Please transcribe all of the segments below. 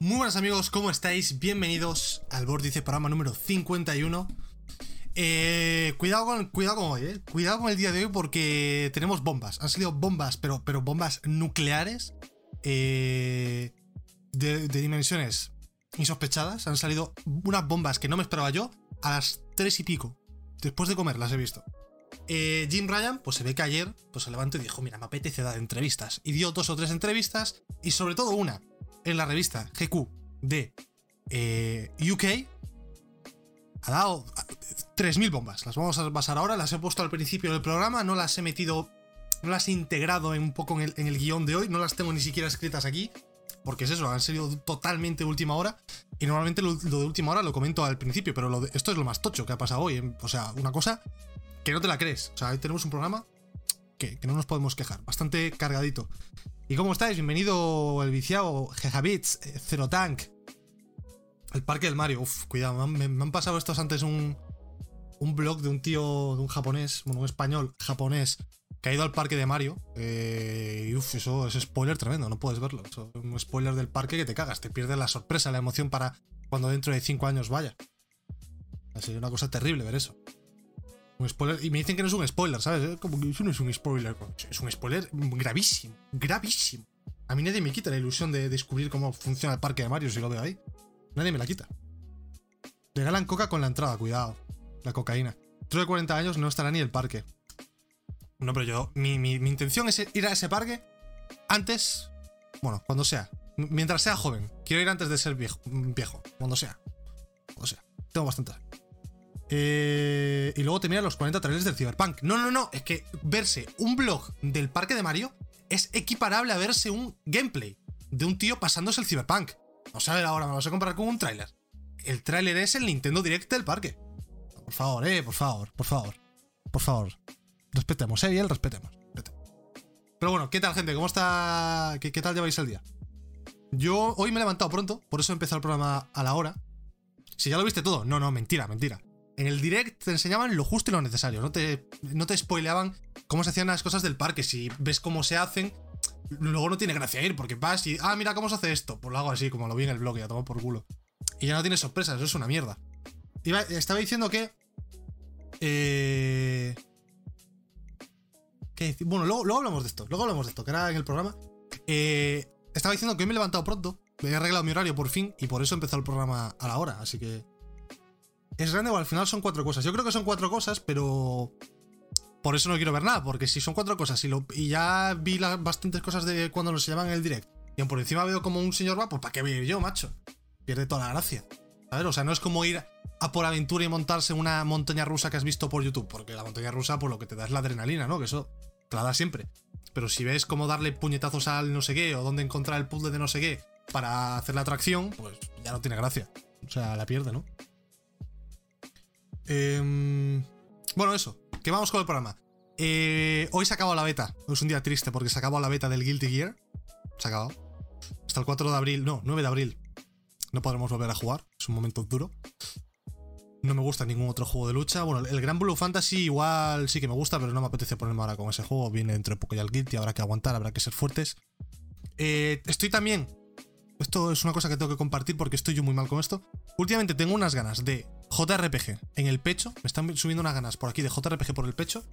Muy buenas amigos, ¿cómo estáis? Bienvenidos al Vórtice programa número 51. Eh, cuidado, con, cuidado con hoy, eh. Cuidado con el día de hoy porque tenemos bombas. Han salido bombas, pero, pero bombas nucleares eh, de, de dimensiones insospechadas. Han salido unas bombas que no me esperaba yo a las 3 y pico. Después de comer las he visto. Eh, Jim Ryan, pues se ve que ayer pues se levantó y dijo, mira, me apetece dar entrevistas. Y dio dos o tres entrevistas, y sobre todo una, en la revista GQ de eh, UK, ha dado 3.000 bombas. Las vamos a pasar ahora, las he puesto al principio del programa, no las he metido, no las he integrado un poco en el, en guion de hoy, no las tengo ni siquiera escritas aquí, porque es eso, han sido totalmente última hora. Y normalmente lo, de última hora lo comento al principio, pero esto es lo más tocho que ha pasado hoy. O sea, una cosa que no te la crees. O sea, hoy tenemos un programa que no nos podemos quejar, bastante cargadito. ¿Y cómo estáis? Bienvenido el viciado Jejabits, eh, Zero Tank, el Parque del Mario. Uf, cuidado, me han, pasado estos antes un, un blog de un tío, de un japonés, bueno, un español japonés, que ha ido al parque de Mario. eh, y uff, eso es spoiler tremendo, no puedes verlo. Es un spoiler del parque que te cagas, te pierdes la sorpresa, la emoción para cuando dentro de 5 años vaya. Sería una cosa terrible ver eso. Un spoiler. Y me dicen que no es un spoiler, ¿sabes? Como que eso no es un spoiler. Es un spoiler gravísimo. Gravísimo. A mí nadie me quita la ilusión de descubrir cómo funciona el parque de Mario si lo veo ahí. Nadie me la quita. Regalan coca con la entrada, cuidado. La cocaína. Dentro de 40 años no estará ni el parque. No, pero yo. Mi, mi- mi intención es ir a ese parque antes. Bueno, cuando sea. Mientras sea joven. Quiero ir antes de ser viejo. Viejo. Cuando sea. Cuando sea. Tengo bastantes. Eh, y luego te miras los 40 trailers del Cyberpunk. No, no, no. Es que verse un blog del parque de Mario es equiparable a verse un gameplay de un tío pasándose el Cyberpunk. No sabe ahora, me lo vas a comparar con un tráiler. El tráiler es el Nintendo Direct del parque. Por favor, eh, por favor, por favor. Por favor. Respetemos, eh, bien, respetemos. respetemos. Pero bueno, ¿qué tal, gente? ¿Cómo está? ¿Qué, qué tal lleváis el día? Yo hoy me he levantado pronto, por eso he empezado el programa a la hora. Si ya lo viste todo, no, no, mentira, mentira. En el direct te enseñaban lo justo y lo necesario, no te, no te spoileaban cómo se hacían las cosas del parque. Si ves cómo se hacen, luego no tiene gracia ir, porque vas y, ah, mira cómo se hace esto. Pues lo hago así, como lo vi en el blog, y ya tomo por culo. Y ya no tiene sorpresas, eso es una mierda. Iba- estaba diciendo que. Eh. bueno, luego, luego hablamos de esto, luego hablamos de esto, que era en el programa. Eh, estaba diciendo que hoy me he levantado pronto, me he arreglado mi horario por fin, y por eso he empezado el programa a la hora, así que. Es grande o al final son cuatro cosas. Yo creo que son cuatro cosas, pero. Por eso no quiero ver nada, porque si son cuatro cosas y, lo- y ya vi las bastantes cosas de cuando nos llaman en el direct, y por encima veo como un señor va, pues ¿para qué voy yo, macho? Pierde toda la gracia. Ver, o sea, no es como ir a por aventura y montarse una montaña rusa que has visto por YouTube, porque la montaña rusa, por lo que te da es la adrenalina, ¿no? Que eso te la da siempre. Pero si ves cómo darle puñetazos al no sé qué, o dónde encontrar el puzzle de no sé qué para hacer la atracción, pues ya no tiene gracia. O sea, la pierde, ¿no? Em, bueno, eso. Que vamos con el programa. Eh, hoy se ha acabado la beta. Es un día triste porque se ha acabado la beta del Guilty Gear. Se ha acabado. Hasta el 4 de abril, no, 9 de abril. No podremos volver a jugar. Es un momento duro. No me gusta ningún otro juego de lucha. Bueno, el Gran Blue Fantasy igual sí que me gusta, pero no me apetece ponerme ahora con ese juego. Viene dentro de poco ya el Guilty, habrá que aguantar, habrá que ser fuertes. Eh, estoy también. Esto es una cosa que tengo que compartir porque estoy yo muy mal con esto. Últimamente tengo unas ganas de JRPG en el pecho. Me están subiendo unas ganas por aquí de JRPG por el pecho.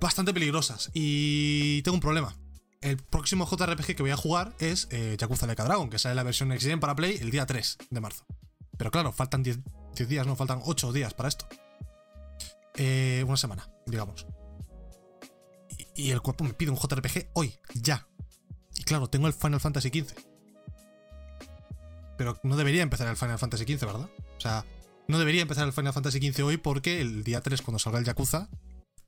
Bastante peligrosas. Y tengo un problema. El próximo JRPG que voy a jugar es eh, Yakuza Like Dragon, que sale la versión Next para Play el día 3 de marzo. Pero claro, faltan 10, 10 días, no, faltan 8 días para esto. Eh, una semana, digamos. Y, y el cuerpo me pide un JRPG hoy, ya. Y claro, tengo el Final Fantasy XV. Pero no debería empezar el Final Fantasy XV, ¿verdad? O sea, no debería empezar el Final Fantasy XV hoy porque el día 3, cuando salga el Yakuza,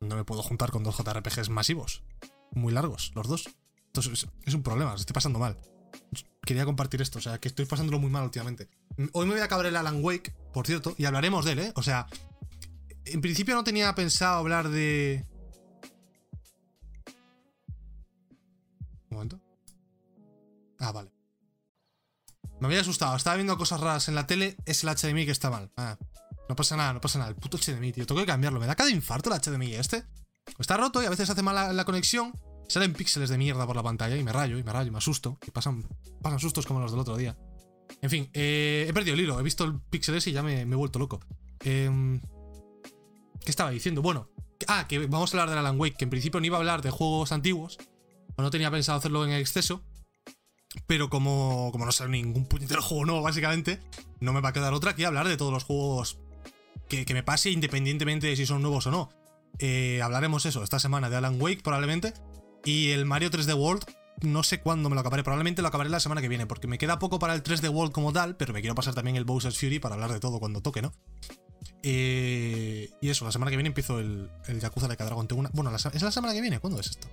no me puedo juntar con dos JRPGs masivos. Muy largos, los dos. Entonces es, un problema, lo estoy pasando mal. Quería compartir esto, o sea, que estoy pasándolo muy mal últimamente. Hoy me voy a acabar el Alan Wake, por cierto, y hablaremos de él, ¿eh? O sea, en principio no tenía pensado hablar de. Un momento. Ah, vale. Me había asustado, estaba viendo cosas raras en la tele, es el HDMI que está mal. Ah, no pasa nada, no pasa nada. El puto HDMI, tío, tengo que cambiarlo. Me da cada infarto el HDMI este. Está roto y a veces hace mal la, conexión. Salen píxeles de mierda por la pantalla y me rayo, y me rayo, y me asusto. Y pasan, pasan sustos como los del otro día. En fin, eh, he perdido el hilo. He visto el Pixel S y ya me, me he vuelto loco. Em, ¿Qué estaba diciendo? Bueno, ah, que vamos a hablar de Alan Wake, que en principio no iba a hablar de juegos antiguos, o no tenía pensado hacerlo en exceso, pero como, como no sale ningún puñetero juego nuevo, básicamente, no me va a quedar otra que hablar de todos los juegos que, que me pase, independientemente de si son nuevos o no. Eh, hablaremos eso esta semana de Alan Wake, probablemente, y el Mario 3D World, no sé cuándo me lo acabaré, probablemente lo acabaré la semana que viene, porque me queda poco para el 3D World como tal, pero me quiero pasar también el Bowser's Fury para hablar de todo cuando toque, ¿no? Eh, y eso, la semana que viene empiezo el, el Yakuza de Dragon. Tengo una, bueno, ¿es la semana que viene? ¿Cuándo es esto?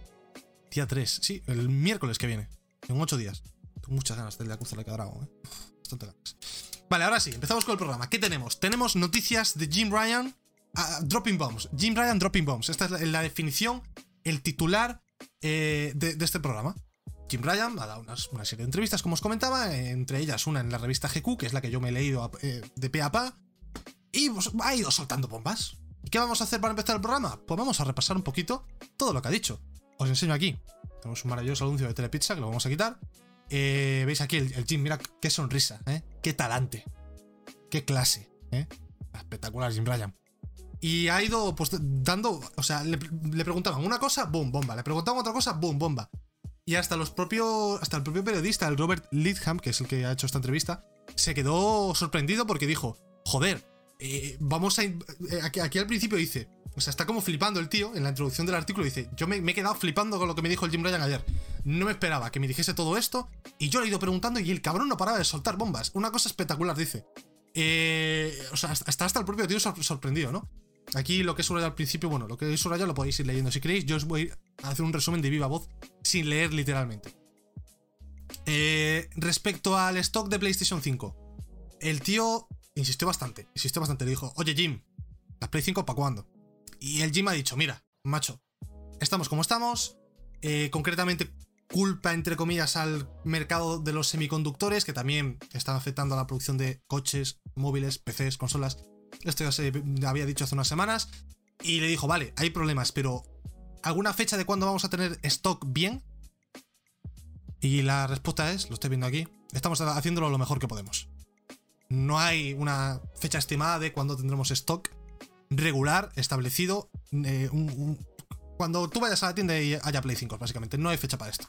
Día 3, sí, el miércoles que viene. En 8 días. Tengo muchas ganas del Yakuza de Dragon, ¿eh? Bastante ganas. Vale, ahora sí, empezamos con el programa. ¿Qué tenemos? Tenemos noticias de Jim Ryan. ah, dropping Bombs. Jim Ryan Dropping Bombs. Esta es la, la definición, el titular eh, de, de este programa. Jim Ryan ha dado una serie de entrevistas, como os comentaba, entre ellas una en la revista GQ, que es la que yo me he leído eh, de pe a pa, y pues, ha ido soltando bombas. ¿Y qué vamos a hacer para empezar el programa? Pues vamos a repasar un poquito todo lo que ha dicho. Os enseño aquí. Tenemos un maravilloso anuncio de Telepizza que lo vamos a quitar. Eh, Veis aquí el, el Jim, mira qué sonrisa, ¿eh? qué talante, qué clase. ¿eh? Espectacular Jim Ryan. Y ha ido pues dando, o sea, le, preguntaban una cosa, boom, bomba. Le preguntaban otra cosa, boom, bomba. Y hasta los propios, hasta el propio periodista, el Robert Lidham, que es el que ha hecho esta entrevista, se quedó sorprendido porque dijo, joder, vamos a... aquí al principio dice, o sea, está como flipando el tío en la introducción del artículo, dice, yo me, he quedado flipando con lo que me dijo el Jim Ryan ayer. No me esperaba que me dijese todo esto y yo le he ido preguntando y el cabrón no paraba de soltar bombas. Una cosa espectacular, dice. Eh, o sea, hasta, hasta el propio tío sor- sorprendido, ¿no? Aquí lo que he al principio, bueno, lo que he subrayado lo podéis ir leyendo si queréis. Yo os voy a hacer un resumen de viva voz sin leer literalmente. Eh, respecto al stock de PlayStation 5, el tío insistió bastante, insistió bastante. Le dijo, oye Jim, ¿las Play 5 para cuándo? Y el Jim ha dicho, mira, macho, estamos como estamos. eh, concretamente, culpa, entre comillas, al mercado de los semiconductores, que también están afectando a la producción de coches, móviles, PCs, consolas. Esto ya se había dicho hace unas semanas. Y le dijo, vale, hay problemas, pero ¿alguna fecha de cuándo vamos a tener stock bien? Y la respuesta es, lo estoy viendo aquí, estamos haciéndolo lo mejor que podemos. No hay una fecha estimada de cuándo tendremos stock regular, establecido. eh, cuando tú vayas a la tienda y haya Play 5, básicamente. No hay fecha para esto.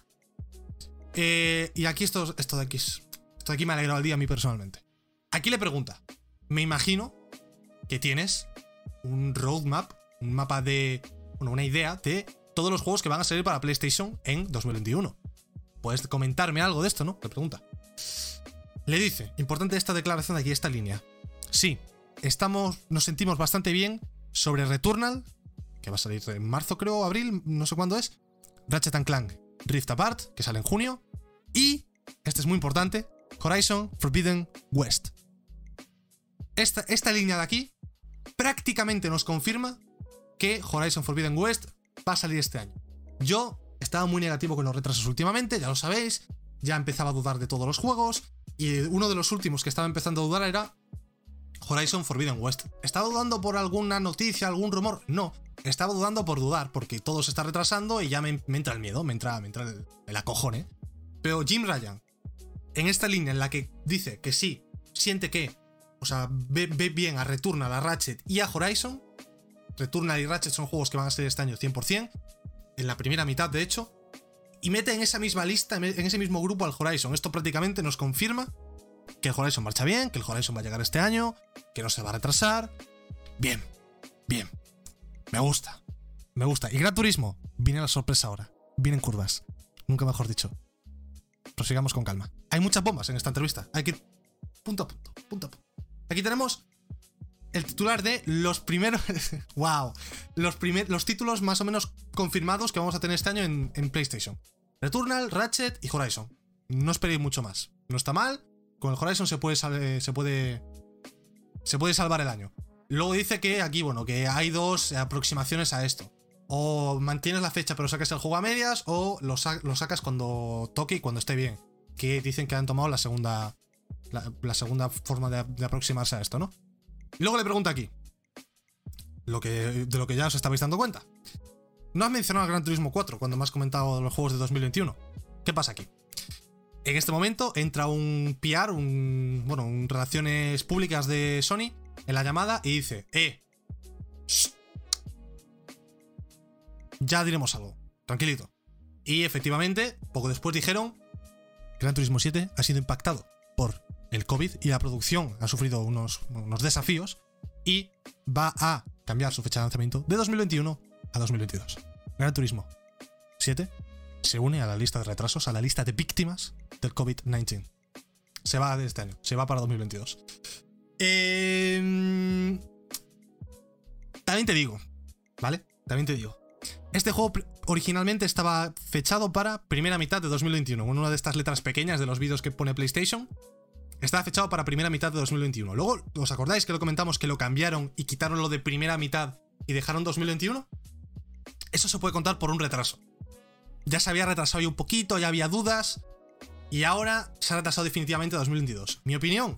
Eh, y aquí esto, esto de aquí es- Esto de aquí me ha alegrado el día a mí personalmente. Aquí le pregunta. Me imagino que tienes un roadmap, un mapa de. Bueno, una idea de todos los juegos que van a salir para PlayStation en 2021. ¿Puedes comentarme algo de esto, no? Le pregunta. Le dice, importante esta declaración de aquí, esta línea. Sí, estamos, nos sentimos bastante bien sobre Returnal, que va a salir en marzo, creo, abril, no sé cuándo es. Ratchet and Clank Rift Apart, que sale en junio. Y, este es muy importante, Horizon Forbidden West. Esta, esta línea de aquí prácticamente nos confirma que Horizon Forbidden West va a salir este año. Yo estaba muy negativo con los retrasos últimamente, ya lo sabéis. Ya empezaba a dudar de todos los juegos. Y uno de los últimos que estaba empezando a dudar era Horizon Forbidden West. ¿Estaba dudando por alguna noticia, algún rumor? No. Estaba dudando por dudar, porque todo se está retrasando y ya me, entra el miedo, me entra, me entra el, el acojone. Pero Jim Ryan, en esta línea en la que dice que sí, siente que, o sea, ve, ve bien a Returnal, a Ratchet y a Horizon. Returnal y Ratchet son juegos que van a salir este año 100%, en la primera mitad de hecho, y mete en esa misma lista, en ese mismo grupo al Horizon. Esto prácticamente nos confirma que el Horizon marcha bien, que el Horizon va a llegar este año, que no se va a retrasar. Bien, bien. Me gusta, me gusta. Y Gran Turismo, viene la sorpresa ahora. Vienen curvas. Nunca mejor dicho. Prosigamos con calma. Hay muchas bombas en esta entrevista. Hay que punto a punto, punto a punto. Aquí tenemos el titular de los primeros. ¡Wow! Los, los títulos más o menos confirmados que vamos a tener este año en, en PlayStation: Returnal, Ratchet y Horizon. No esperéis mucho más. No está mal. Con el Horizon se puede, sal- se puede. Se puede salvar el año. Luego dice que aquí, bueno, que hay dos aproximaciones a esto. O mantienes la fecha pero sacas el juego a medias, o lo, sa- lo sacas cuando toque y cuando esté bien. Que dicen que han tomado la segunda. La, segunda forma de, aproximarse a esto, ¿no? Y luego le pregunta aquí. Lo que, de lo que ya os estabais dando cuenta. No has mencionado el Gran Turismo 4 cuando me has comentado los juegos de 2021. ¿Qué pasa aquí? En este momento entra un PR, un, bueno, un relaciones públicas de Sony en la llamada y dice, eh, ya diremos algo, tranquilito. Y efectivamente, poco después dijeron, Gran Turismo 7 ha sido impactado por el COVID y la producción ha sufrido unos, unos desafíos y va a cambiar su fecha de lanzamiento de 2021 a 2022. Gran Turismo 7 se une a la lista de retrasos, a la lista de víctimas del COVID-19. Se va de este año, se va para 2022. Em, también te digo, ¿vale? También te digo. Este juego originalmente estaba fechado para primera mitad de 2021, con una de estas letras pequeñas de los vídeos que pone PlayStation. Estaba fechado para primera mitad de 2021. Luego, ¿os acordáis que lo comentamos que lo cambiaron y quitaron lo de primera mitad y dejaron 2021? Eso se puede contar por un retraso. Ya se había retrasado ya un poquito, ya había dudas. Y ahora se ha retrasado definitivamente a 2022. Mi opinión,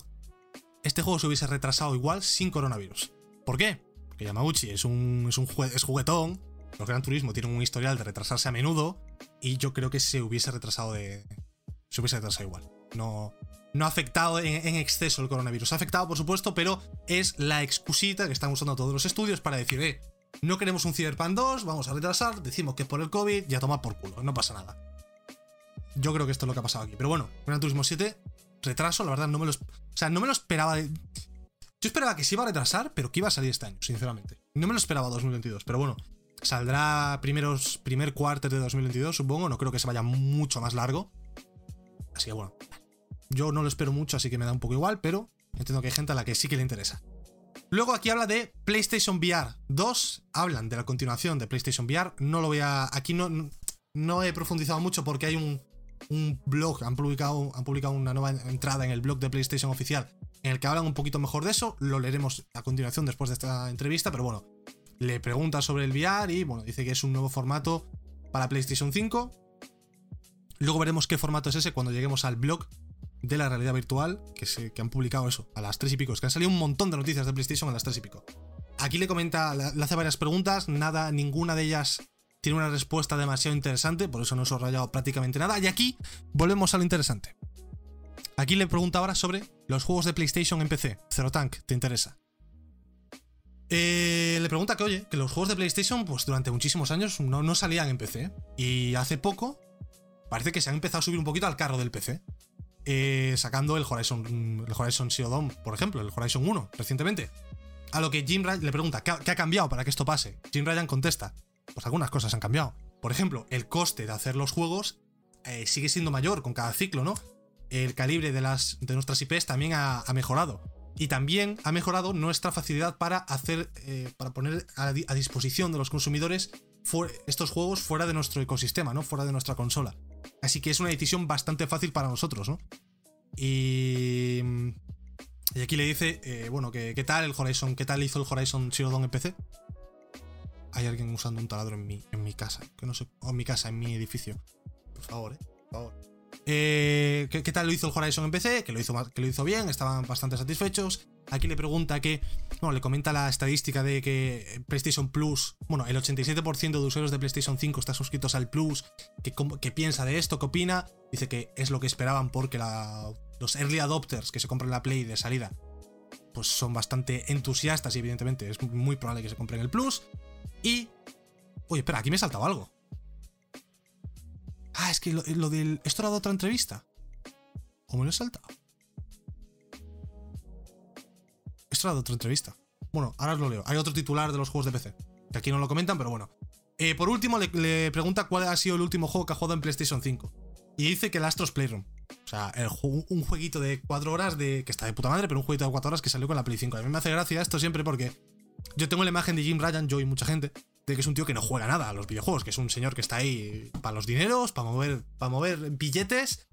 este juego se hubiese retrasado igual sin coronavirus. ¿Por qué? Porque Yamauchi es un, es un es juguetón. Los Gran Turismo tienen un historial de retrasarse a menudo. Y yo creo que se hubiese retrasado de. Se hubiese retrasado igual. No, no ha afectado en, en, exceso el coronavirus. Ha afectado, por supuesto, pero es la excusita que están usando todos los estudios para decir, eh, no queremos un Cyberpunk 2, vamos a retrasar, decimos que es por el COVID y a tomar por culo, no pasa nada. Yo creo que esto es lo que ha pasado aquí. Pero bueno, Gran Turismo 7, retraso, la verdad no me lo... O sea, no me lo esperaba. Yo esperaba que se iba a retrasar, pero que iba a salir este año, sinceramente. No me lo esperaba 2022, pero bueno. Saldrá primeros, primer cuarto de 2022, supongo. No creo que se vaya mucho más largo. Así que bueno. Yo no lo espero mucho, así que me da un poco igual, pero entiendo que hay gente a la que sí que le interesa. Luego aquí habla de PlayStation VR 2. Hablan de la continuación de PlayStation VR. No lo voy a. Aquí no, no he profundizado mucho porque hay un, un blog. Han publicado, han publicado una nueva entrada en el blog de PlayStation oficial en el que hablan un poquito mejor de eso. Lo leeremos a continuación después de esta entrevista. Pero bueno, le pregunta sobre el VR y bueno, dice que es un nuevo formato para PlayStation 5. Luego veremos qué formato es ese cuando lleguemos al blog de la realidad virtual que, se, que han publicado eso, a las 3 y pico. Es que han salido un montón de noticias de PlayStation a las 3 y pico. Aquí le comenta, le hace varias preguntas, nada, ninguna de ellas tiene una respuesta demasiado interesante, por eso no he subrayado prácticamente nada. Y aquí volvemos a lo interesante. Aquí le pregunta ahora sobre los juegos de PlayStation en PC. Zero Tank, ¿te interesa? Eh, le pregunta que, oye, que los juegos de PlayStation, pues durante muchísimos años no, no salían en PC. Y hace poco parece que se han empezado a subir un poquito al carro del PC. Eh, sacando el Horizon, el Horizon Zero Dawn, por ejemplo, el Horizon 1, recientemente. A lo que Jim Ryan le pregunta, ¿qué ha, cambiado para que esto pase? Jim Ryan contesta, pues algunas cosas han cambiado. Por ejemplo, el coste de hacer los juegos eh, sigue siendo mayor con cada ciclo, ¿no? El calibre de, las, de nuestras IPs también ha, mejorado. Y también ha mejorado nuestra facilidad para hacer, eh, para poner a, a, disposición de los consumidores estos juegos fuera de nuestro ecosistema, ¿no? Fuera de nuestra consola. Así que es una decisión bastante fácil para nosotros, ¿no? Y. Y aquí le dice, eh, bueno, ¿qué tal el Horizon? ¿Qué tal hizo el Horizon Zero Dawn en PC? Hay alguien usando un taladro en mi, en mi casa, que no sé, o en mi casa, en mi edificio. Por favor, eh, por favor. Eh, ¿qué, tal lo hizo el Horizon en PC? Que lo hizo, que lo hizo bien, estaban bastante satisfechos. Aquí le pregunta que, bueno, le comenta la estadística de que PlayStation Plus, bueno, el 87% de usuarios de PlayStation 5 están suscritos al Plus, que, piensa de esto, qué opina. Dice que es lo que esperaban porque los early adopters que se compran la Play de salida, pues son bastante entusiastas y evidentemente es muy probable que se compren el Plus. Y... Oye, espera, aquí me he saltado algo. Ah, es que lo, lo del... ¿Esto era de otra entrevista? ¿O me lo he saltado? Esto era de otra entrevista. Bueno, ahora os lo leo. Hay otro titular de los juegos de PC. Que aquí no lo comentan, pero bueno. Eh, por último, le, pregunta cuál ha sido el último juego que ha jugado en PlayStation 5. Y dice que el Astros Playroom. O sea, un jueguito de 4 horas de. que está de puta madre, pero un jueguito de 4 horas que salió con la Play 5. A mí me hace gracia esto siempre porque. Yo tengo la imagen de Jim Ryan, yo y mucha gente, de que es un tío que no juega nada a los videojuegos, que es un señor que está ahí para los dineros, para mover, para mover billetes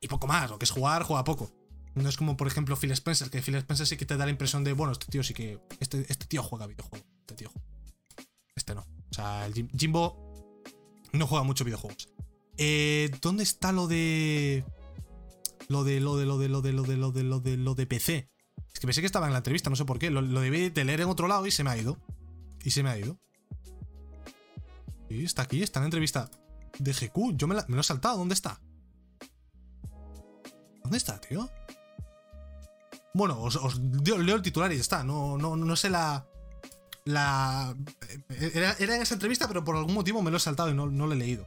y poco más, o que es jugar, juega poco. No es como, por ejemplo, Phil Spencer, que Phil Spencer sí que te da la impresión de, bueno, este tío sí que. Este, este tío juega videojuegos. Este tío. Este no. O sea, el Jimbo no juega mucho videojuegos. Eh, ¿Dónde está lo de. Lo de, lo de, lo de, lo de, lo de, lo de, lo de, lo de PC? Es que pensé que estaba en la entrevista, no sé por qué. Lo, debí de leer en otro lado y se me ha ido. Y se me ha ido. Está aquí, está en la entrevista de GQ. Yo me, lo he saltado, ¿dónde está? ¿Dónde está, tío? Bueno, os, leo el titular y está. No, no, sé la. La. Era, en esa entrevista, pero por algún motivo me lo he saltado y no, no lo he leído.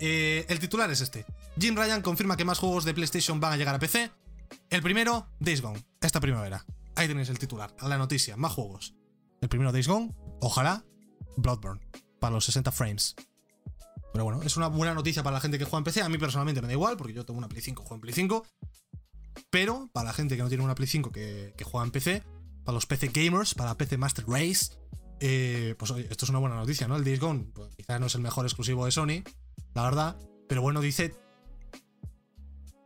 Eh, el titular es este. Jim Ryan confirma que más juegos de PlayStation van a llegar a PC. El primero, Days Gone, esta primavera. Ahí tenéis el titular, la noticia, más juegos. El primero, Days Gone, ojalá, Bloodborne, para los 60 frames. Pero bueno, es una buena noticia para la gente que juega en PC. A mí personalmente me da igual, porque yo tengo una Play 5, juego en Play 5. Pero para la gente que no tiene una Play 5 que, juega en PC, para los PC gamers, para PC Master Race, eh, pues esto es una buena noticia, ¿no? El Days Gone, pues, quizás no es el mejor exclusivo de Sony, la verdad, pero bueno, dice.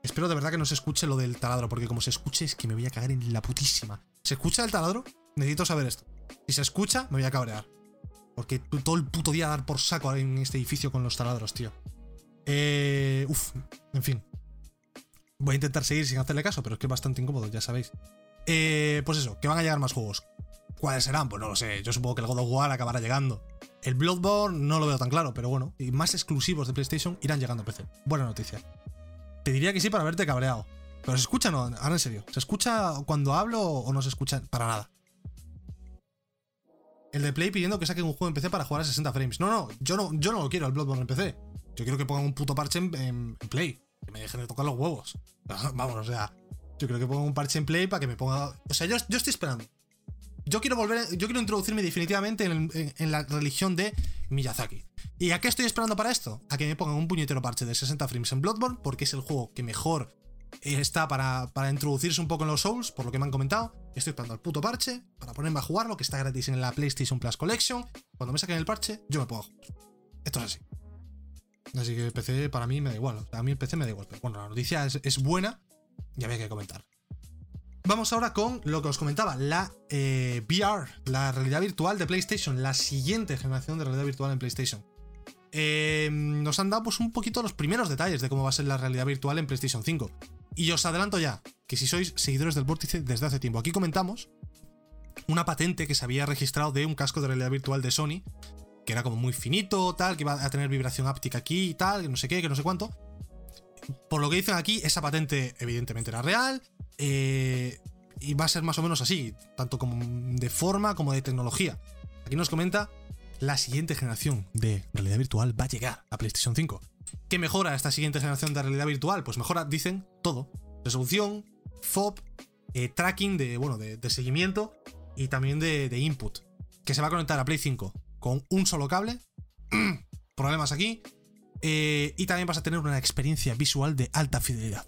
Espero de verdad que no se escuche lo del taladro, porque como se escuche es que me voy a cagar en la putísima. ¿Se escucha el taladro? Necesito saber esto. Si se escucha, me voy a cabrear. Porque todo el puto día dar por saco en este edificio con los taladros, tío. Eh, uf, en fin. Voy a intentar seguir sin hacerle caso, pero es que es bastante incómodo, ya sabéis. Eh, pues eso, que van a llegar más juegos. ¿Cuáles serán? Pues no lo sé. Yo supongo que el God of War acabará llegando. El Bloodborne no lo veo tan claro, pero bueno. Y más exclusivos de PlayStation irán llegando a PC. Buena noticia. Te diría que sí para verte cabreado. Pero se escucha, no, ahora en serio. ¿Se escucha cuando hablo o no se escucha para nada? El de Play pidiendo que saquen un juego en PC para jugar a 60 frames. No, no, yo no, yo no lo quiero, el Bloodborne en PC. Yo quiero que pongan un puto parche en, Play. Que me dejen de tocar los huevos. Vamos, o sea. Yo creo que pongan un parche en Play para que me ponga. O sea, yo, estoy esperando. Yo quiero volver. Yo quiero introducirme definitivamente en, la religión de Miyazaki. ¿Y a qué estoy esperando para esto? A que me pongan un puñetero parche de 60 frames en Bloodborne, porque es el juego que mejor está para, para, introducirse un poco en los Souls, por lo que me han comentado. Estoy esperando el puto parche para ponerme a jugarlo, que está gratis en la PlayStation Plus Collection. Cuando me saquen el parche, yo me a jugar. Esto es así. Así que el PC para mí me da igual. A mí el PC me da igual. Pero bueno, la noticia es, buena y había que comentar. Vamos ahora con lo que os comentaba, la eh, VR, la realidad virtual de PlayStation, la siguiente generación de realidad virtual en PlayStation. Eh, nos han dado pues un poquito los primeros detalles de cómo va a ser la realidad virtual en PlayStation 5. Y os adelanto ya que si sois seguidores del vórtice desde hace tiempo, aquí comentamos una patente que se había registrado de un casco de realidad virtual de Sony, que era como muy finito, tal, que iba a tener vibración áptica aquí y tal, que no sé qué, que no sé cuánto. Por lo que dicen aquí, esa patente evidentemente era real. Eh, y va a ser más o menos así, tanto como de forma como de tecnología. Aquí nos comenta la siguiente generación de realidad virtual va a llegar a PlayStation 5. ¿Qué mejora esta siguiente generación de realidad virtual? Pues mejora, dicen, todo. Resolución, FOB, eh, tracking de, bueno, de, seguimiento y también de, input. Que se va a conectar a Play 5 con un solo cable. Problemas aquí. Eh, y también vas a tener una experiencia visual de alta fidelidad.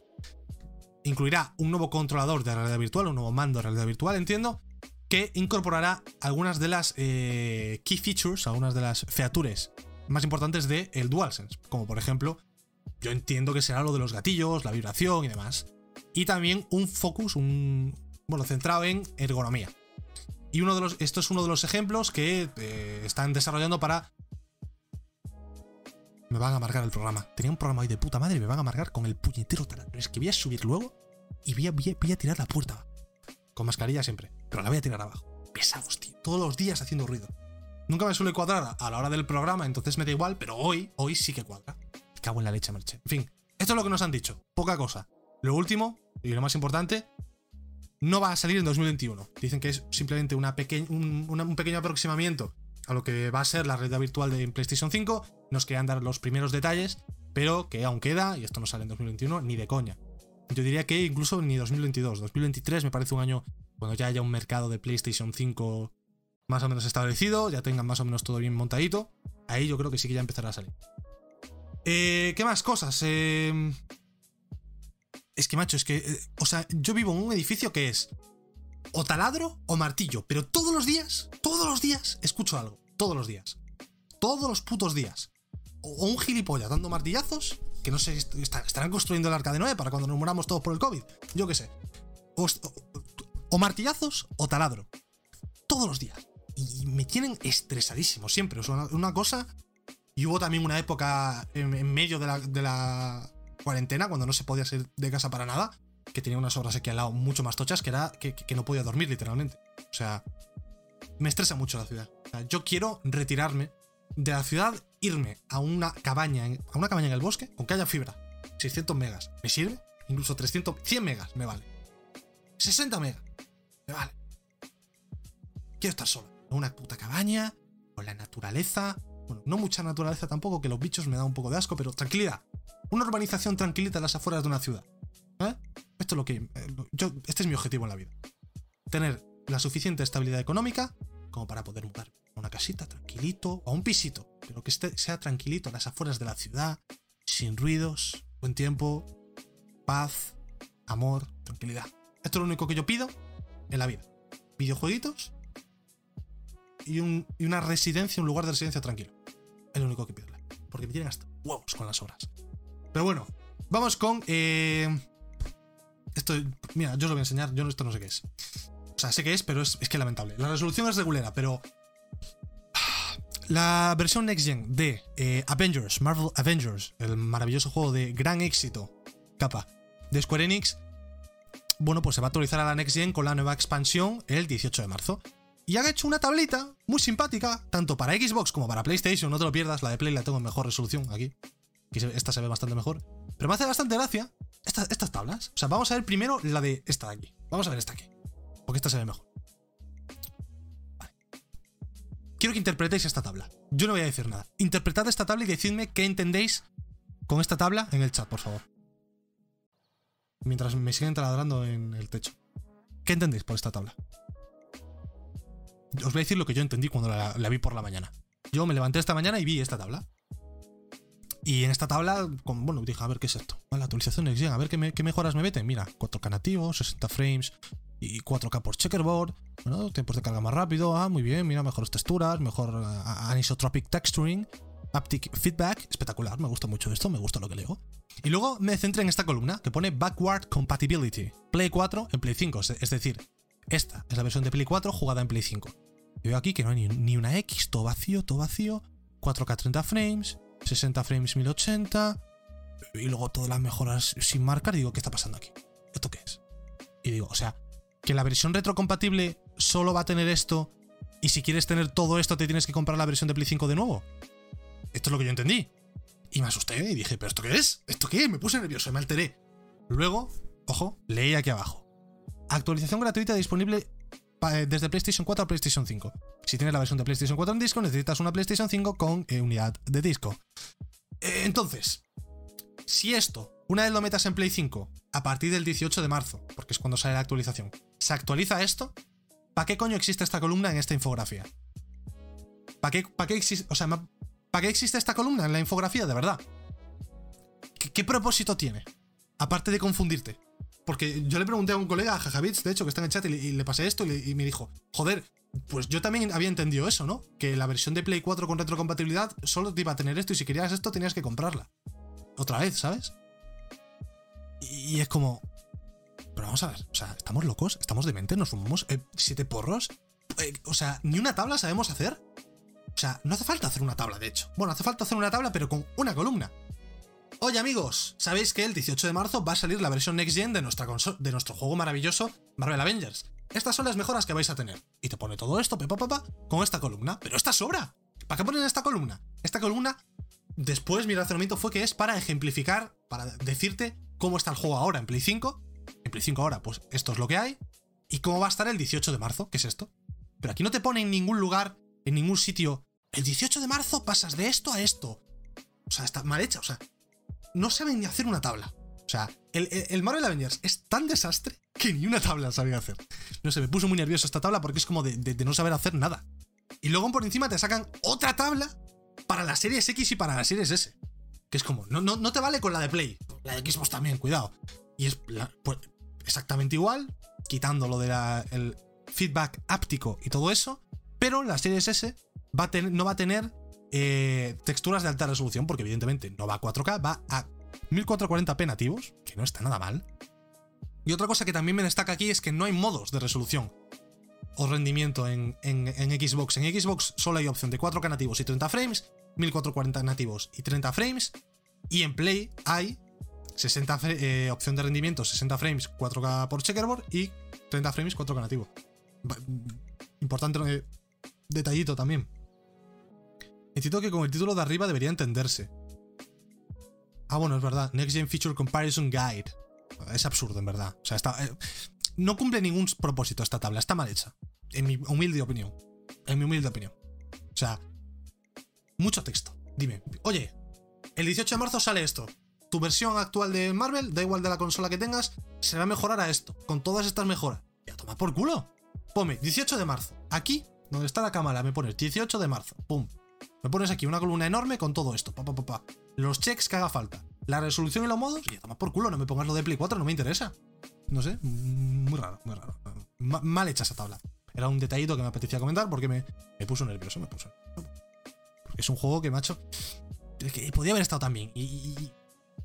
Incluirá un nuevo controlador de realidad virtual, un nuevo mando de realidad virtual, entiendo, que incorporará algunas de las eh, key features, algunas de las features más importantes del el DualSense, como por ejemplo, yo entiendo que será lo de los gatillos, la vibración y demás. Y también un focus, un bueno, centrado en ergonomía. Y uno de los, esto es uno de los ejemplos que eh, están desarrollando para. Me van a amargar el programa. Tenía un programa hoy de puta madre y me van a amargar con el puñetero taladro. Es que voy a subir luego y voy a, voy a tirar la puerta. Con mascarilla siempre. Pero la voy a tirar abajo. Pesados, tío. Todos los días haciendo ruido. Nunca me suele cuadrar a la hora del programa, entonces me da igual, pero hoy, hoy sí que cuadra. Cago en la leche, Merche. En fin, esto es lo que nos han dicho. Poca cosa. Lo último, y lo más importante, no va a salir en 2021. Dicen que es simplemente una un, un, pequeño aproximamiento a lo que va a ser la realidad virtual de PlayStation 5. Nos quedan dar los primeros detalles, pero que aún queda, y esto no sale en 2021, ni de coña. Yo diría que incluso ni 2022. 2023 me parece un año cuando ya haya un mercado de PlayStation 5 más o menos establecido, ya tengan más o menos todo bien montadito, ahí yo creo que sí que ya empezará a salir. Eh, ¿Qué más cosas? Eh, es que, macho, es que. Eh, o sea, yo vivo en un edificio que es o taladro o martillo, pero todos los días, todos los días, escucho algo. Todos los días. Todos los putos días. O, un gilipollas dando martillazos, que no sé, estarán construyendo el arca de Noé para cuando nos muramos todos por el COVID. Yo qué sé. o martillazos o taladro. Todos los días y me tienen estresadísimo siempre. O sea, una, cosa. Y hubo también una época en, medio de la, cuarentena, cuando no se podía salir de casa para nada, que tenía unas obras aquí al lado mucho más tochas, que era que, no podía dormir literalmente. O sea, me estresa mucho la ciudad. yo quiero retirarme de la ciudad, irme a una cabaña, a una cabaña en el bosque, con que haya fibra, 600 megas. ¿Me sirve? incluso 300, 100 megas me vale. 60 megas, me vale. Quiero estar solo, en una puta cabaña, con la naturaleza. Bueno, no mucha naturaleza tampoco, que los bichos me dan un poco de asco, pero tranquilidad. Una urbanización tranquilita en las afueras de una ciudad. ¿Eh? Esto es lo que. eh, yo, este es mi objetivo en la vida. Tener la suficiente estabilidad económica como para poder mudar a una casita tranquilito o a un pisito, pero que esté, sea tranquilito en las afueras de la ciudad, sin ruidos, buen tiempo, paz, amor, tranquilidad. Esto es lo único que yo pido en la vida. Videojueguitos y, un- y una residencia, un lugar de residencia tranquilo. Es lo único que pido. Porque me tienen hasta huevos con las obras. Pero bueno, vamos con... eh, esto, mira, yo os lo voy a enseñar, yo esto no sé qué es. O sea, sé qué es, pero es, es que lamentable. La resolución es regulera, pero... La versión Next Gen de eh, Avengers, Marvel Avengers, el maravilloso juego de gran éxito, capa, de Square Enix, bueno, pues se va a actualizar a la Next Gen con la nueva expansión el 18 de marzo. Y han hecho una tablita muy simpática, tanto para Xbox como para PlayStation, no te lo pierdas, la de Play la tengo en mejor resolución aquí. Esta se ve bastante mejor. Pero me hace bastante gracia esta- estas tablas. O sea, vamos a ver primero la de esta de aquí. Vamos a ver esta aquí. Porque esta se ve mejor. Vale. Quiero que interpretéis esta tabla. Yo no voy a decir nada. Interpretad esta tabla y decidme qué entendéis con esta tabla en el chat, por favor. Mientras me siguen taladrando en el techo. ¿Qué entendéis por esta tabla? Os voy a decir lo que yo entendí cuando la, vi por la mañana. Yo me levanté esta mañana y vi esta tabla. Y en esta tabla, bueno, dije, a ver qué es esto. La actualización Next a ver qué, me- qué mejoras me meten. Mira, 4K nativo, 60 frames y 4K por checkerboard. Bueno, tiempos de carga más rápido. Ah, muy bien, mira, mejores texturas, mejor ah, anisotropic texturing, haptic feedback. Espectacular, me gusta mucho esto, me gusta lo que leo. Y luego me centré en esta columna que pone Backward Compatibility. Play 4 en Play 5, es es decir, esta es la versión de Play 4 jugada en Play 5. Y veo aquí que no hay ni, una X, todo vacío, todo vacío. 4K 30 frames, 60 frames 1080. Y luego todas las mejoras sin marcar. Y digo, ¿qué está pasando aquí? ¿Esto qué es? Y digo, o sea, que la versión retrocompatible solo va a tener esto. Y si quieres tener todo esto, te tienes que comprar la versión de Play 5 de nuevo. Esto es lo que yo entendí. Y me asusté y dije, ¿pero esto qué es? ¿Esto qué? Me puse nervioso, me alteré. Luego, ojo, leí aquí abajo. Actualización gratuita disponible pa- eh, desde PlayStation 4 a PlayStation 5. Si tienes la versión de PlayStation 4 en disco, necesitas una PlayStation 5 con eh, unidad de disco. Eh, entonces, si esto, una vez lo metas en Play 5, a partir del 18 de marzo, porque es cuando sale la actualización, se actualiza esto, ¿para qué coño existe esta columna en esta infografía? ¿Para qué, para qué existe, o sea, ¿para qué existe esta columna en la infografía, de verdad? ¿Qué, qué propósito tiene? Aparte de confundirte. Porque yo le pregunté a un colega, a Jajabits, de hecho, que está en el chat, y le, pasé esto y, me dijo, joder, pues yo también había entendido eso, ¿no? Que la versión de Play 4 con retrocompatibilidad solo te iba a tener esto y si querías esto tenías que comprarla. Otra vez, ¿sabes? Y, y es como... Pero vamos a ver, o sea, ¿estamos locos? ¿Estamos dementes? ¿Nos fumamos eh, siete porros? Eh, o sea, ¿ni una tabla sabemos hacer? O sea, no hace falta hacer una tabla, de hecho. Bueno, hace falta hacer una tabla, pero con una columna. Oye amigos, sabéis que el 18 de marzo va a salir la versión Next Gen de, de nuestro juego maravilloso Marvel Avengers. Estas son las mejoras que vais a tener. Y te pone todo esto, pepa, papá, con esta columna. Pero esta sobra. ¿Para qué ponen esta columna? Esta columna, después mi razonamiento fue que es para ejemplificar, para decirte cómo está el juego ahora en Play 5. En Play 5 ahora, pues esto es lo que hay. Y cómo va a estar el 18 de marzo, que es esto. Pero aquí no te pone en ningún lugar, en ningún sitio, el 18 de marzo pasas de esto a esto. O sea, está mal hecha, o sea, no saben ni hacer una tabla. O sea, el, el- el Marvel Avengers es tan desastre que ni una tabla sabía hacer. No sé, me puso muy nervioso esta tabla porque es como de, no saber hacer nada. Y luego por encima te sacan otra tabla para las series X y para las series S. Que es como, no, no, no te vale con la de Play. La de Xbox también, cuidado. Y es pues, exactamente igual, quitando lo del feedback áptico y todo eso. Pero la series S va a tener- no va a tener eh, texturas de alta resolución, porque evidentemente no va a 4K, va a 1440p nativos, que no está nada mal. Y otra cosa que también me destaca aquí es que no hay modos de resolución o rendimiento en, en- Xbox. En Xbox solo hay opción de 4K nativos y 30 frames, 1440 nativos y 30 frames. Y en Play hay 60 fre- eh, opción de rendimiento, 60 frames, 4K por checkerboard y 30 frames, 4K nativo. Va- Importante eh, detallito también. Necesito que con el título de arriba debería entenderse. Ah, bueno, es verdad. Next Gen Feature Comparison Guide. Es absurdo, en verdad. O sea, está, eh, no cumple ningún propósito esta tabla. Está mal hecha. En mi humilde opinión. En mi humilde opinión. O sea, mucho texto. Dime, oye, el 18 de marzo sale esto. Tu versión actual de Marvel, da igual de la consola que tengas, se va a mejorar a esto. Con todas estas mejoras. Ya toma por culo. Ponme 18 de marzo. Aquí, donde está la cámara, me pones 18 de marzo. Pum. Me pones aquí una columna enorme con todo esto. Pa, pa, pa. Los checks que haga falta. La resolución y los modos. Y toma por culo. No me pongas lo de Play 4, no me interesa. No sé. Muy raro, muy raro. Ma- mal hecha esa tabla. Era un detallito que me apetecía comentar porque me, me puso nervioso. Me puso. Es un juego que, macho. que podía haber estado tan bien. Y,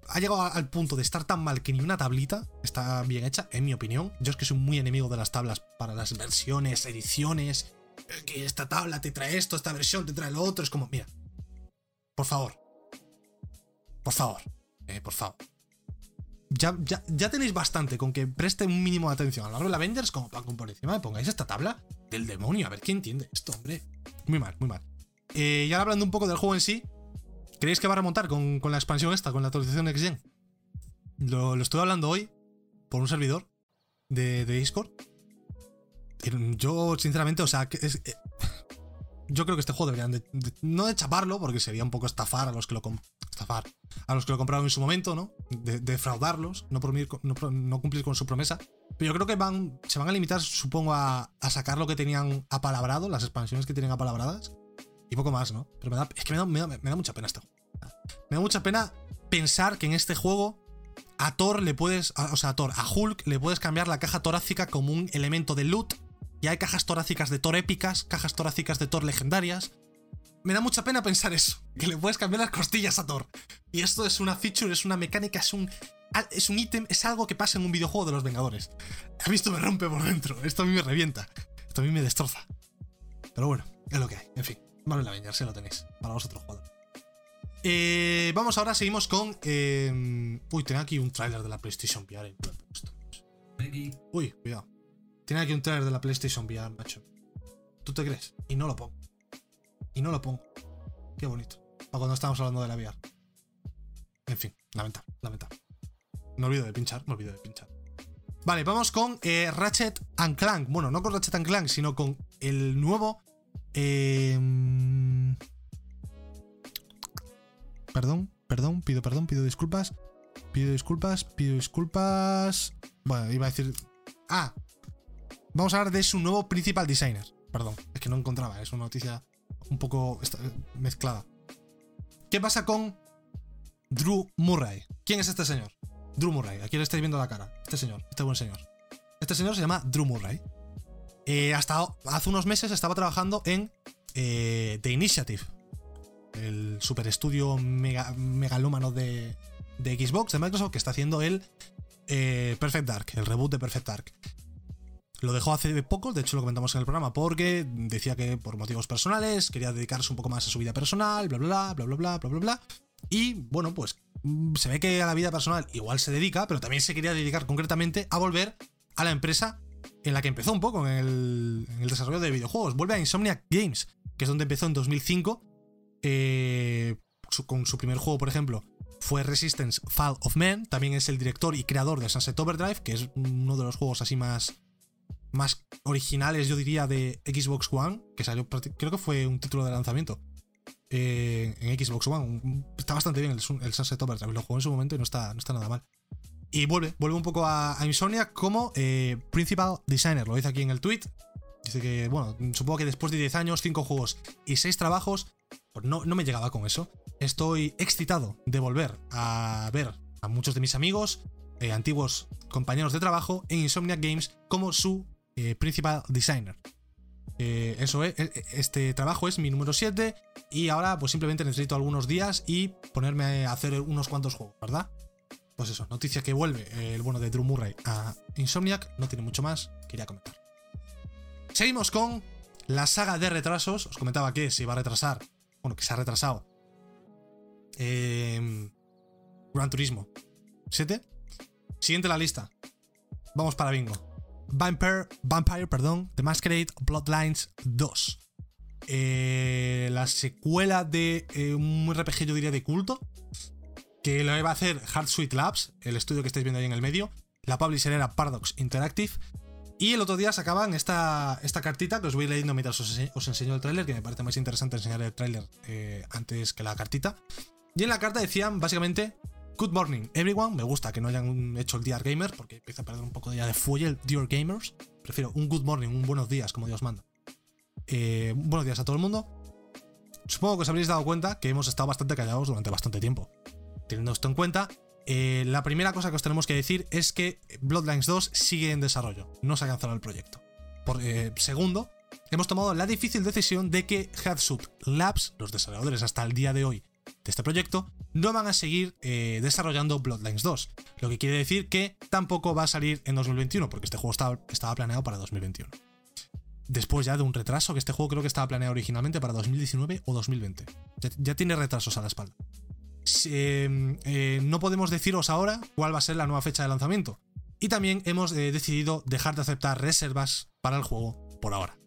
ha llegado al punto de estar tan mal que ni una tablita está bien hecha, en mi opinión. Yo es que soy muy enemigo de las tablas para las versiones, ediciones. Que esta tabla te trae esto, esta versión te trae lo otro. Es como, mira. Por favor. Por favor. eh, por favor. Ya, ya, ya tenéis bastante con que preste un mínimo de atención a Marvel Avengers como para por encima me pongáis esta tabla del demonio. A ver quién entiende esto, hombre. Muy mal, muy mal. Eh, y ahora hablando un poco del juego en sí, ¿creéis que va a remontar con, con la expansión esta, con la actualización Next Gen? Lo, lo estuve hablando hoy por un servidor de, de Discord. Y Yo, sinceramente, o sea, que es- eh, yo creo que este juego deberían de, no de chaparlo, porque sería un poco estafar a los que lo estafar a los que lo compraron en su momento, ¿no? De, defraudarlos, no, por, no, no cumplir con su promesa. Pero yo creo que van, se van a limitar, supongo, a, a sacar lo que tenían apalabrado, las expansiones que tienen apalabradas, y poco más, ¿no? Pero me da, es que me da, me da- mucha pena este juego. Me da mucha pena pensar que en este juego a Thor le puedes, o sea, a Thor, a Hulk le puedes cambiar la caja torácica como un elemento de loot. Y hay cajas torácicas de Thor épicas, cajas torácicas de Thor legendarias. Me da mucha pena pensar eso, que le puedes cambiar las costillas a Thor. Y esto es una feature, es una mecánica, es un es un ítem, es algo que pasa en un videojuego de los Vengadores. A mí esto me rompe por dentro, esto a mí me revienta, esto a mí me destroza. Pero bueno, es lo que hay. En fin, Marvel Avengers, ya lo tenéis, para vosotros jugadores. Eh, vamos ahora, seguimos con... eh, uy, tenía aquí un tráiler de la PlayStation VR. Uy, cuidado. Tiene aquí un trailer de la PlayStation VR, macho. ¿Tú te crees? Y no lo pongo. Y no lo pongo. Qué bonito. Para cuando estamos hablando de la VR. En fin, lamentable, lamentable. Me olvido de pinchar, me olvido de pinchar. Vale, vamos con eh, Ratchet and Clank. Bueno, no con Ratchet and Clank, sino con el nuevo. eh, Perdón, perdón, pido perdón, pido disculpas. Pido disculpas, pido disculpas. Bueno, iba a decir. Ah, vamos a hablar de su nuevo principal designer. Perdón, es que no encontraba, es una noticia un poco mezclada. ¿Qué pasa con Drew Murray? ¿Quién es este señor? Drew Murray, aquí le estáis viendo la cara. Este señor, este buen señor. Este señor se llama Drew Murray. Eh, hasta hace unos meses estaba trabajando en eh, The Initiative, el super estudio mega, megalómano de, de Xbox, de Microsoft, que está haciendo el eh, Perfect Dark, el reboot de Perfect Dark. Lo dejó hace poco, de hecho lo comentamos en el programa, porque decía que por motivos personales quería dedicarse un poco más a su vida personal, bla, bla, bla, bla, bla, bla, bla, bla. Y bueno, pues mm, se ve que a la vida personal igual se dedica, pero también se quería dedicar concretamente a volver a la empresa en la que empezó un poco en el, desarrollo de videojuegos. Vuelve a Insomniac Games, que es donde empezó en 2005. eh, con su primer juego, por ejemplo, fue Resistance Fall of Man. También es el director y creador de Sunset Overdrive, que es uno de los juegos así más, más originales, yo diría, de Xbox One, que salió, creo que fue un título de lanzamiento eh, en Xbox One. Está bastante bien el, el Sunset Overdrive, lo jugué en su momento y no está, no está nada mal. Y vuelve, vuelve un poco a, a Insomniac como eh, Principal Designer, lo dice aquí en el tweet. Dice que, bueno, supongo que después de 10 años, 5 juegos y 6 trabajos, pues no, no me llegaba con eso. Estoy excitado de volver a ver a muchos de mis amigos, eh, antiguos compañeros de trabajo, en Insomniac Games como su eh, Principal Designer. Eh, eso es, e- este trabajo es mi número 7 y ahora pues simplemente necesito algunos días y ponerme a hacer unos cuantos juegos, ¿verdad? Pues eso, noticia que vuelve el bueno de Drew Murray a Insomniac, no tiene mucho más, quería comentar. Seguimos con la saga de retrasos, os comentaba que se iba a retrasar, bueno, que se ha retrasado. Eh, Gran Turismo 7. Siguiente en la lista. Vamos para bingo. Vampire, Vampire, perdón, The Masquerade Bloodlines 2. Eh, la secuela de eh, un RPG, yo diría, de culto. Que lo iba a hacer Hard Sweet Labs, el estudio que estáis viendo ahí en el medio. La publisher era Paradox Interactive. Y el otro día sacaban esta, esta cartita que os voy leyendo mientras os, enseño el tráiler, que me parece más interesante enseñar el tráiler eh, antes que la cartita. Y en la carta decían básicamente Good morning, everyone. Me gusta que no hayan hecho el Dear Gamer, porque empieza a perder un poco ya de fuelle el Dear Gamers. Prefiero un good morning, un buenos días, como Dios manda. Eh, buenos días a todo el mundo. Supongo que os habréis dado cuenta que hemos estado bastante callados durante bastante tiempo. Teniendo esto en cuenta, eh, la primera cosa que os tenemos que decir es que Bloodlines 2 sigue en desarrollo, no se ha cancelado el proyecto. Por, eh, segundo, hemos tomado la difícil decisión de que Hatsuit Labs, los desarrolladores hasta el día de hoy de este proyecto, no van a seguir eh, desarrollando Bloodlines 2. Lo que quiere decir que tampoco va a salir en 2021, porque este juego estaba, planeado para 2021. Después ya de un retraso, que este juego creo que estaba planeado originalmente para 2019 o 2020. Ya, tiene retrasos a la espalda. Em, eh, no podemos deciros ahora cuál va a ser la nueva fecha de lanzamiento. Y también hemos eh, decidido dejar de aceptar reservas para el juego por ahora.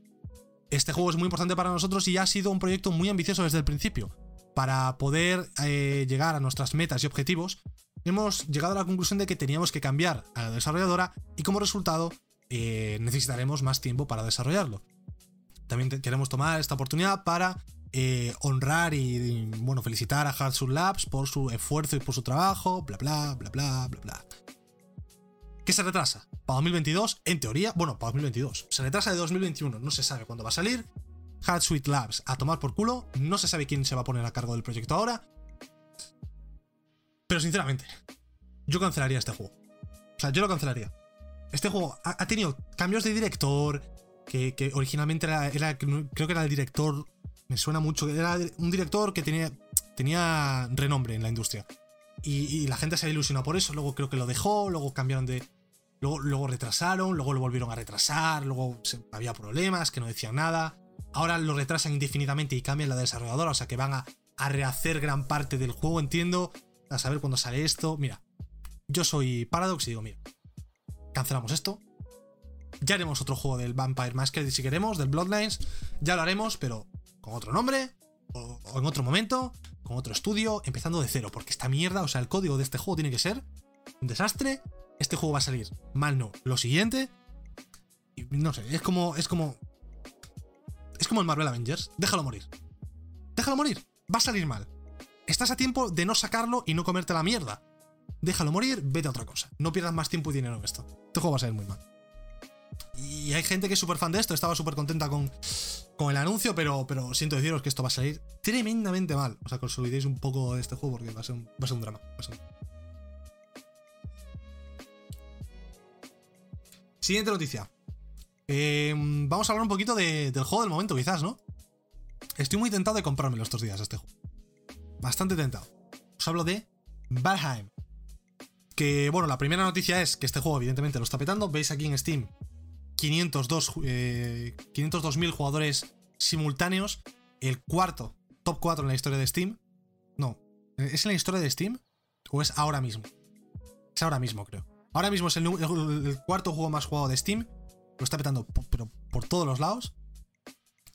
Este juego es muy importante para nosotros y ha sido un proyecto muy ambicioso desde el principio para poder eh, llegar a nuestras metas y objetivos, hemos llegado a la conclusión de que teníamos que cambiar a la desarrolladora y como resultado eh, necesitaremos más tiempo para desarrollarlo. También queremos tomar esta oportunidad para eh, honrar y, bueno, felicitar a Hardsuit Labs por su esfuerzo y por su trabajo, bla bla bla bla bla bla. ¿Qué se retrasa? Para 2022, en teoría, bueno, para 2022. Se retrasa de 2021, no se sabe cuándo va a salir. Sweet Labs a tomar por culo. No se sabe quién se va a poner a cargo del proyecto ahora. Pero sinceramente, yo cancelaría este juego. O sea, yo lo cancelaría. Este juego ha, tenido cambios de director. Que, originalmente era, Creo que era el director. Me suena mucho. Era un director que tenía, tenía renombre en la industria. Y, la gente se ha ilusionado por eso. Luego creo que lo dejó. Luego cambiaron de. Luego retrasaron. Luego lo volvieron a retrasar. Luego había problemas que no decían nada. Ahora lo retrasan indefinidamente y cambian la desarrolladora, o sea que van a, rehacer gran parte del juego, entiendo. A saber cuándo sale esto. Mira, yo soy Paradox y digo, mira, cancelamos esto. Ya haremos otro juego del Vampire Masquerade si queremos, del Bloodlines. Ya lo haremos, pero con otro nombre, o, en otro momento, con otro estudio, empezando de cero. Porque esta mierda, o sea, el código de este juego tiene que ser un desastre. Este juego va a salir mal, no. Lo siguiente. No sé, es como. Es como. Es como el Marvel Avengers. Déjalo morir. Déjalo morir. Va a salir mal. Estás a tiempo de no sacarlo y no comerte la mierda. Déjalo morir, vete a otra cosa. No pierdas más tiempo y dinero en esto. Este juego va a salir muy mal. Y hay gente que es súper fan de esto. Estaba súper contenta con, con el anuncio, pero, pero siento deciros que esto va a salir tremendamente mal. O sea, olvidéis un poco de este juego porque va a ser un drama. Siguiente noticia. Em, vamos a hablar un poquito del juego del momento, quizás, ¿no? Estoy muy tentado de comprármelo estos días, este juego. Bastante tentado. Os hablo de Valheim. Que, bueno, la primera noticia es que este juego, evidentemente, lo está petando. Veis aquí en Steam 502, eh, 502.000 jugadores simultáneos. El cuarto, top 4 en la historia de Steam. No, ¿es en la historia de Steam? ¿O es ahora mismo? Es ahora mismo, creo. Ahora mismo es el cuarto juego más jugado de Steam lo está petando pero por todos los lados.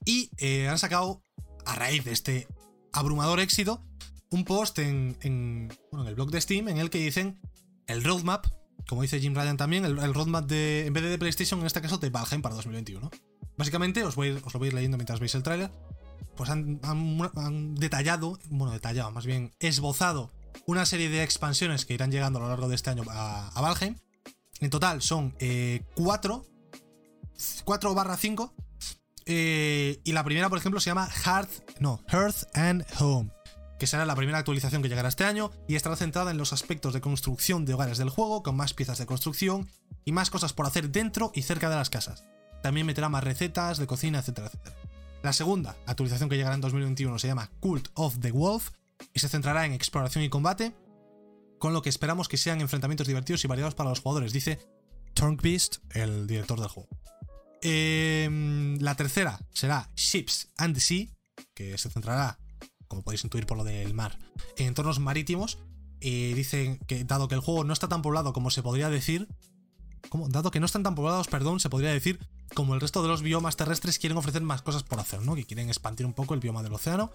Y eh, han sacado, a raíz de este abrumador éxito, un post en, en, el blog de Steam en el que dicen el roadmap, como dice Jim Ryan también, el, roadmap de, en vez de, PlayStation, en este caso de Valheim para 2021. Básicamente, os, voy, os lo voy a ir leyendo mientras veis el tráiler. Pues han, detallado, bueno, detallado, más bien esbozado una serie de expansiones que irán llegando a lo largo de este año a, Valheim. En total son eh, cuatro 4 barra 5. Eh, y la primera, por ejemplo, se llama Hearth, no, Hearth and Home, que será la primera actualización que llegará este año y estará centrada en los aspectos de construcción de hogares del juego, con más piezas de construcción y más cosas por hacer dentro y cerca de las casas. También meterá más recetas de cocina, etcétera, etcétera. La segunda actualización que llegará en 2021 se llama Cult of the Wolf y se centrará en exploración y combate, con lo que esperamos que sean enfrentamientos divertidos y variados para los jugadores, dice Turnkbeast, el director del juego. Em, la tercera será Ships and the Sea, que se centrará, como podéis intuir por lo del mar, en entornos marítimos. Y dicen que, dado que el juego no está tan poblado como se podría decir, como, dado que no están tan poblados, perdón, se podría decir, como el resto de los biomas terrestres quieren ofrecer más cosas por hacer, ¿no? Que quieren expandir un poco el bioma del océano.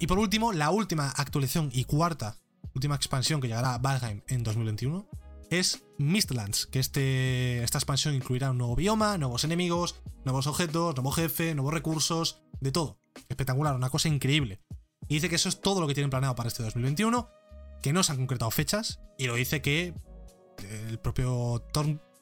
Y por último, la última actualización y cuarta, última expansión que llegará a Valheim en 2021, es Mistlands, que este, esta expansión incluirá un nuevo bioma, nuevos enemigos, nuevos objetos, nuevo jefe, nuevos recursos, de todo. Espectacular, una cosa increíble. Y dice que eso es todo lo que tienen planeado para este 2021, que no se han concretado fechas, y lo dice que el propio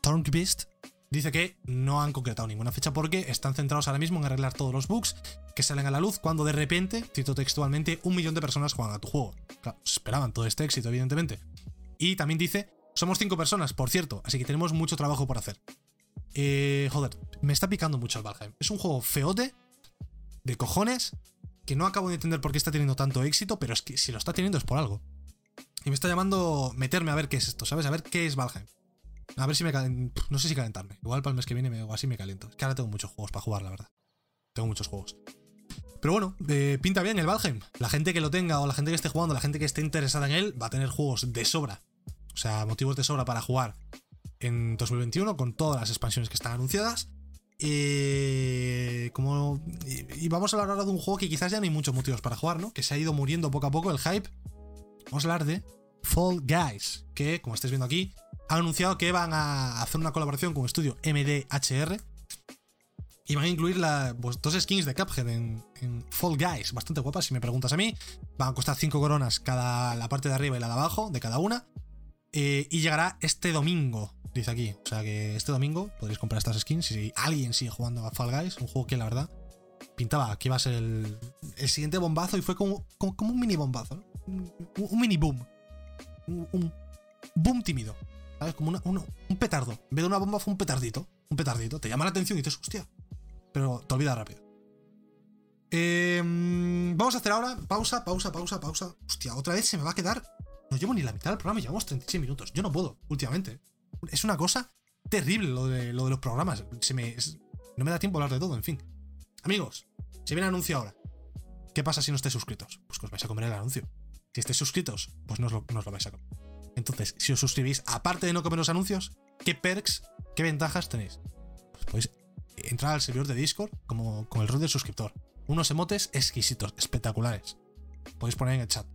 Tornquist dice que no han concretado ninguna fecha porque están centrados ahora mismo en arreglar todos los bugs que salen a la luz cuando de repente, cito textualmente, un millón de personas juegan a tu juego. Claro, esperaban todo este éxito, evidentemente. Y también dice, somos cinco personas, por cierto, así que tenemos mucho trabajo por hacer. Eh, joder, me está picando mucho el Valheim. Es un juego feote, de cojones, que no acabo de entender por qué está teniendo tanto éxito, pero es que si lo está teniendo es por algo. Y me está llamando meterme a ver qué es esto, ¿sabes? A ver qué es Valheim. A ver si me calento. No sé si calentarme. Igual para el mes que viene o así me caliento. Es que ahora tengo muchos juegos para jugar, la verdad. Tengo muchos juegos. Pero bueno, eh, pinta bien el Valheim. La gente que lo tenga o la gente que esté jugando, la gente que esté interesada en él, va a tener juegos de sobra. O sea, motivos de sobra para jugar en 2021 con todas las expansiones que están anunciadas. Eh, como, y, vamos a hablar ahora de un juego que quizás ya no hay muchos motivos para jugar, ¿no? Que se ha ido muriendo poco a poco el hype. Vamos a hablar de Fall Guys, que como estáis viendo aquí, han anunciado que van a hacer una colaboración con el estudio MDHR y van a incluir la, pues, dos skins de Cuphead en, Fall Guys, bastante guapas si me preguntas a mí. Van a costar 5 coronas cada la parte de arriba y la de abajo, de cada una. Eh, y llegará este domingo, dice aquí. O sea que este domingo podréis comprar estas skins si alguien sigue jugando a Fall Guys, un juego que la verdad pintaba que iba a ser el, siguiente bombazo y fue como, como, un mini bombazo, un, mini boom. un boom tímido. ¿Sabes? Como un petardo. En vez de una bomba fue un petardito. Un petardito. Te llama la atención y dices, hostia. Pero te olvidas rápido. Em, vamos a hacer ahora pausa, pausa, pausa, pausa. Hostia, otra vez se me va a quedar. No llevo ni la mitad del programa, llevamos 36 minutos. Yo no puedo, últimamente. Es una cosa terrible lo de, lo de los programas. Se me, no me da tiempo a hablar de todo, en fin. Amigos, se viene anuncio ahora. ¿Qué pasa si no estáis suscritos? Pues que os vais a comer el anuncio. Si estáis suscritos, pues no os lo, no os lo vais a comer. Entonces, si os suscribís, aparte de no comer los anuncios, ¿qué perks, qué ventajas tenéis? Pues podéis entrar al servidor de Discord como con el rol de suscriptor. Unos emotes exquisitos, espectaculares. Podéis poner en el chat.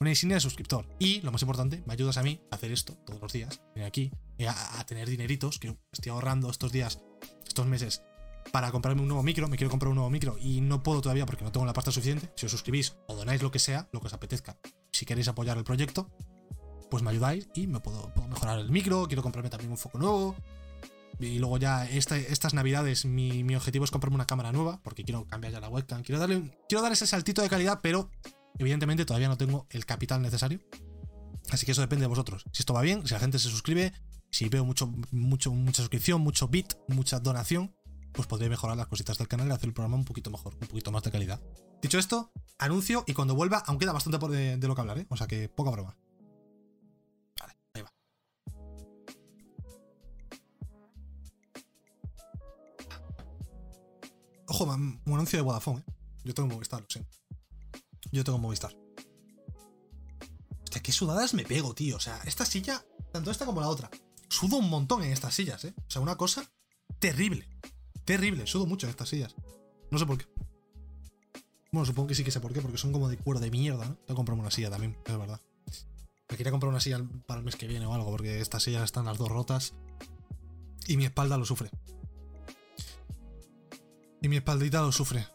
Una insignia de suscriptor. Y, lo más importante, me ayudas a mí a hacer esto todos los días. Venir aquí a, a tener dineritos que estoy ahorrando estos días, estos meses, para comprarme un nuevo micro. Me quiero comprar un nuevo micro y no puedo todavía porque no tengo la pasta suficiente. Si os suscribís o donáis lo que sea, lo que os apetezca, si queréis apoyar el proyecto, pues me ayudáis y me puedo, mejorar el micro, quiero comprarme también un foco nuevo. Y luego ya estas navidades mi, objetivo es comprarme una cámara nueva, porque quiero cambiar ya la webcam. Quiero darle quiero dar ese saltito de calidad, pero evidentemente todavía no tengo el capital necesario. Así que eso depende de vosotros. Si esto va bien, si la gente se suscribe, si veo mucho, mucho, mucha suscripción, mucho bit, mucha donación, pues podré mejorar las cositas del canal y hacer el programa un poquito mejor, un poquito más de calidad. Dicho esto, anuncio y cuando vuelva, aún queda bastante por de, lo que hablar, ¿eh? O sea que poca broma. Ojo, un anuncio de Vodafone, ¿eh? Yo tengo Movistar, lo sé. Yo tengo Movistar. Hostia, qué sudadas me pego, tío. O sea, esta silla, tanto esta como la otra, sudo un montón en estas sillas, ¿eh? O sea, una cosa terrible. Terrible, sudo mucho en estas sillas. No sé por qué. Bueno, supongo que sí que sé por qué, porque son como de cuero de mierda, ¿no? Tengo que comprarme una silla también, es verdad. Me quería comprar una silla para el mes que viene o algo, porque estas sillas están las dos rotas y mi espalda lo sufre. Y mi espaldita lo sufre.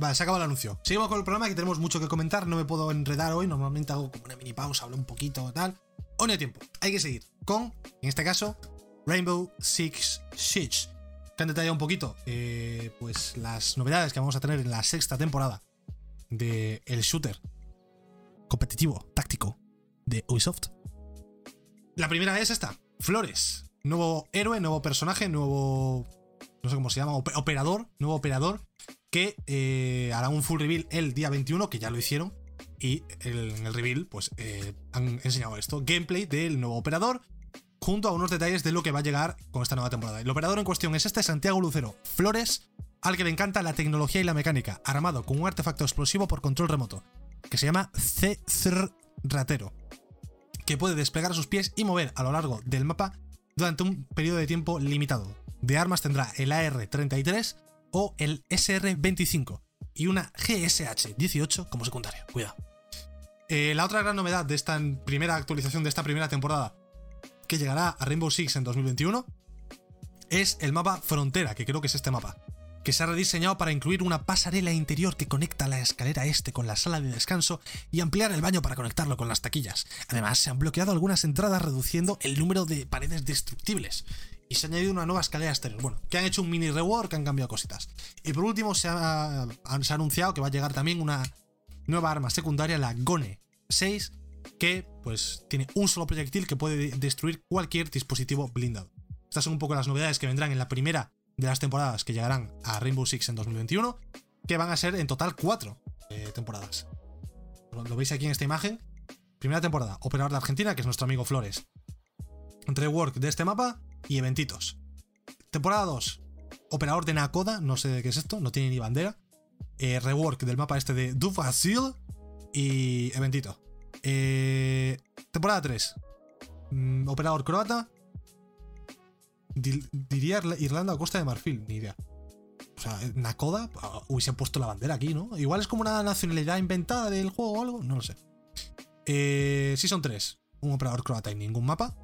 Vale, se acaba el anuncio. Seguimos con el programa que tenemos mucho que comentar. No me puedo enredar hoy. Normalmente hago como una mini pausa, hablo un poquito, tal. Hoy no hay tiempo. Hay que seguir con, en este caso, Rainbow Six Siege. Que han detallado un poquito, eh, pues las novedades que vamos a tener en la sexta temporada de shooter competitivo, táctico de Ubisoft. La primera es esta, Flores. Nuevo héroe, nuevo personaje, nuevo. No sé cómo se llama, operador, nuevo operador, que eh, hará un full reveal el día 21, que ya lo hicieron. Y en el reveal, pues eh, han enseñado esto: gameplay del nuevo operador, junto a unos detalles de lo que va a llegar con esta nueva temporada. El operador en cuestión es este: Santiago Lucero Flores, al que le encanta la tecnología y la mecánica, armado con un artefacto explosivo por control remoto, que se llama c Ratero, que puede desplegar sus pies y mover a lo largo del mapa durante un periodo de tiempo limitado. De armas tendrá el AR-33 o el SR-25 y una GSH-18 como secundaria. Cuidado. Eh, la otra gran novedad de esta primera actualización de esta primera temporada, que llegará a Rainbow Six en 2021, es el mapa Frontera, que creo que es este mapa, que se ha rediseñado para incluir una pasarela interior que conecta la escalera este con la sala de descanso y ampliar el baño para conectarlo con las taquillas. Además, se han bloqueado algunas entradas reduciendo el número de paredes destructibles. Y se ha añadido una nueva escalera exterior. Bueno, que han hecho un mini rework, han cambiado cositas. Y por último, se ha, se ha anunciado que va a llegar también una nueva arma secundaria, la Gone 6, que pues tiene un solo proyectil que puede destruir cualquier dispositivo blindado. Estas son un poco las novedades que vendrán en la primera de las temporadas que llegarán a Rainbow Six en 2021, que van a ser en total cuatro eh, temporadas. Lo, veis aquí en esta imagen. Primera temporada, operador de Argentina, que es nuestro amigo Flores. Rework de este mapa y eventitos. Temporada 2, operador de Nakoda, no sé qué es esto, no tiene ni bandera. Eh, rework del mapa este de Dufasil y eventito. Eh, temporada 3, mm, operador croata diría Irlanda o Costa de Marfil, ni idea. O sea, Nakoda ah, hubiese puesto la bandera aquí, ¿no? Igual es como una nacionalidad inventada del juego o algo, no lo sé. Eh, son tres un operador croata y ningún mapa,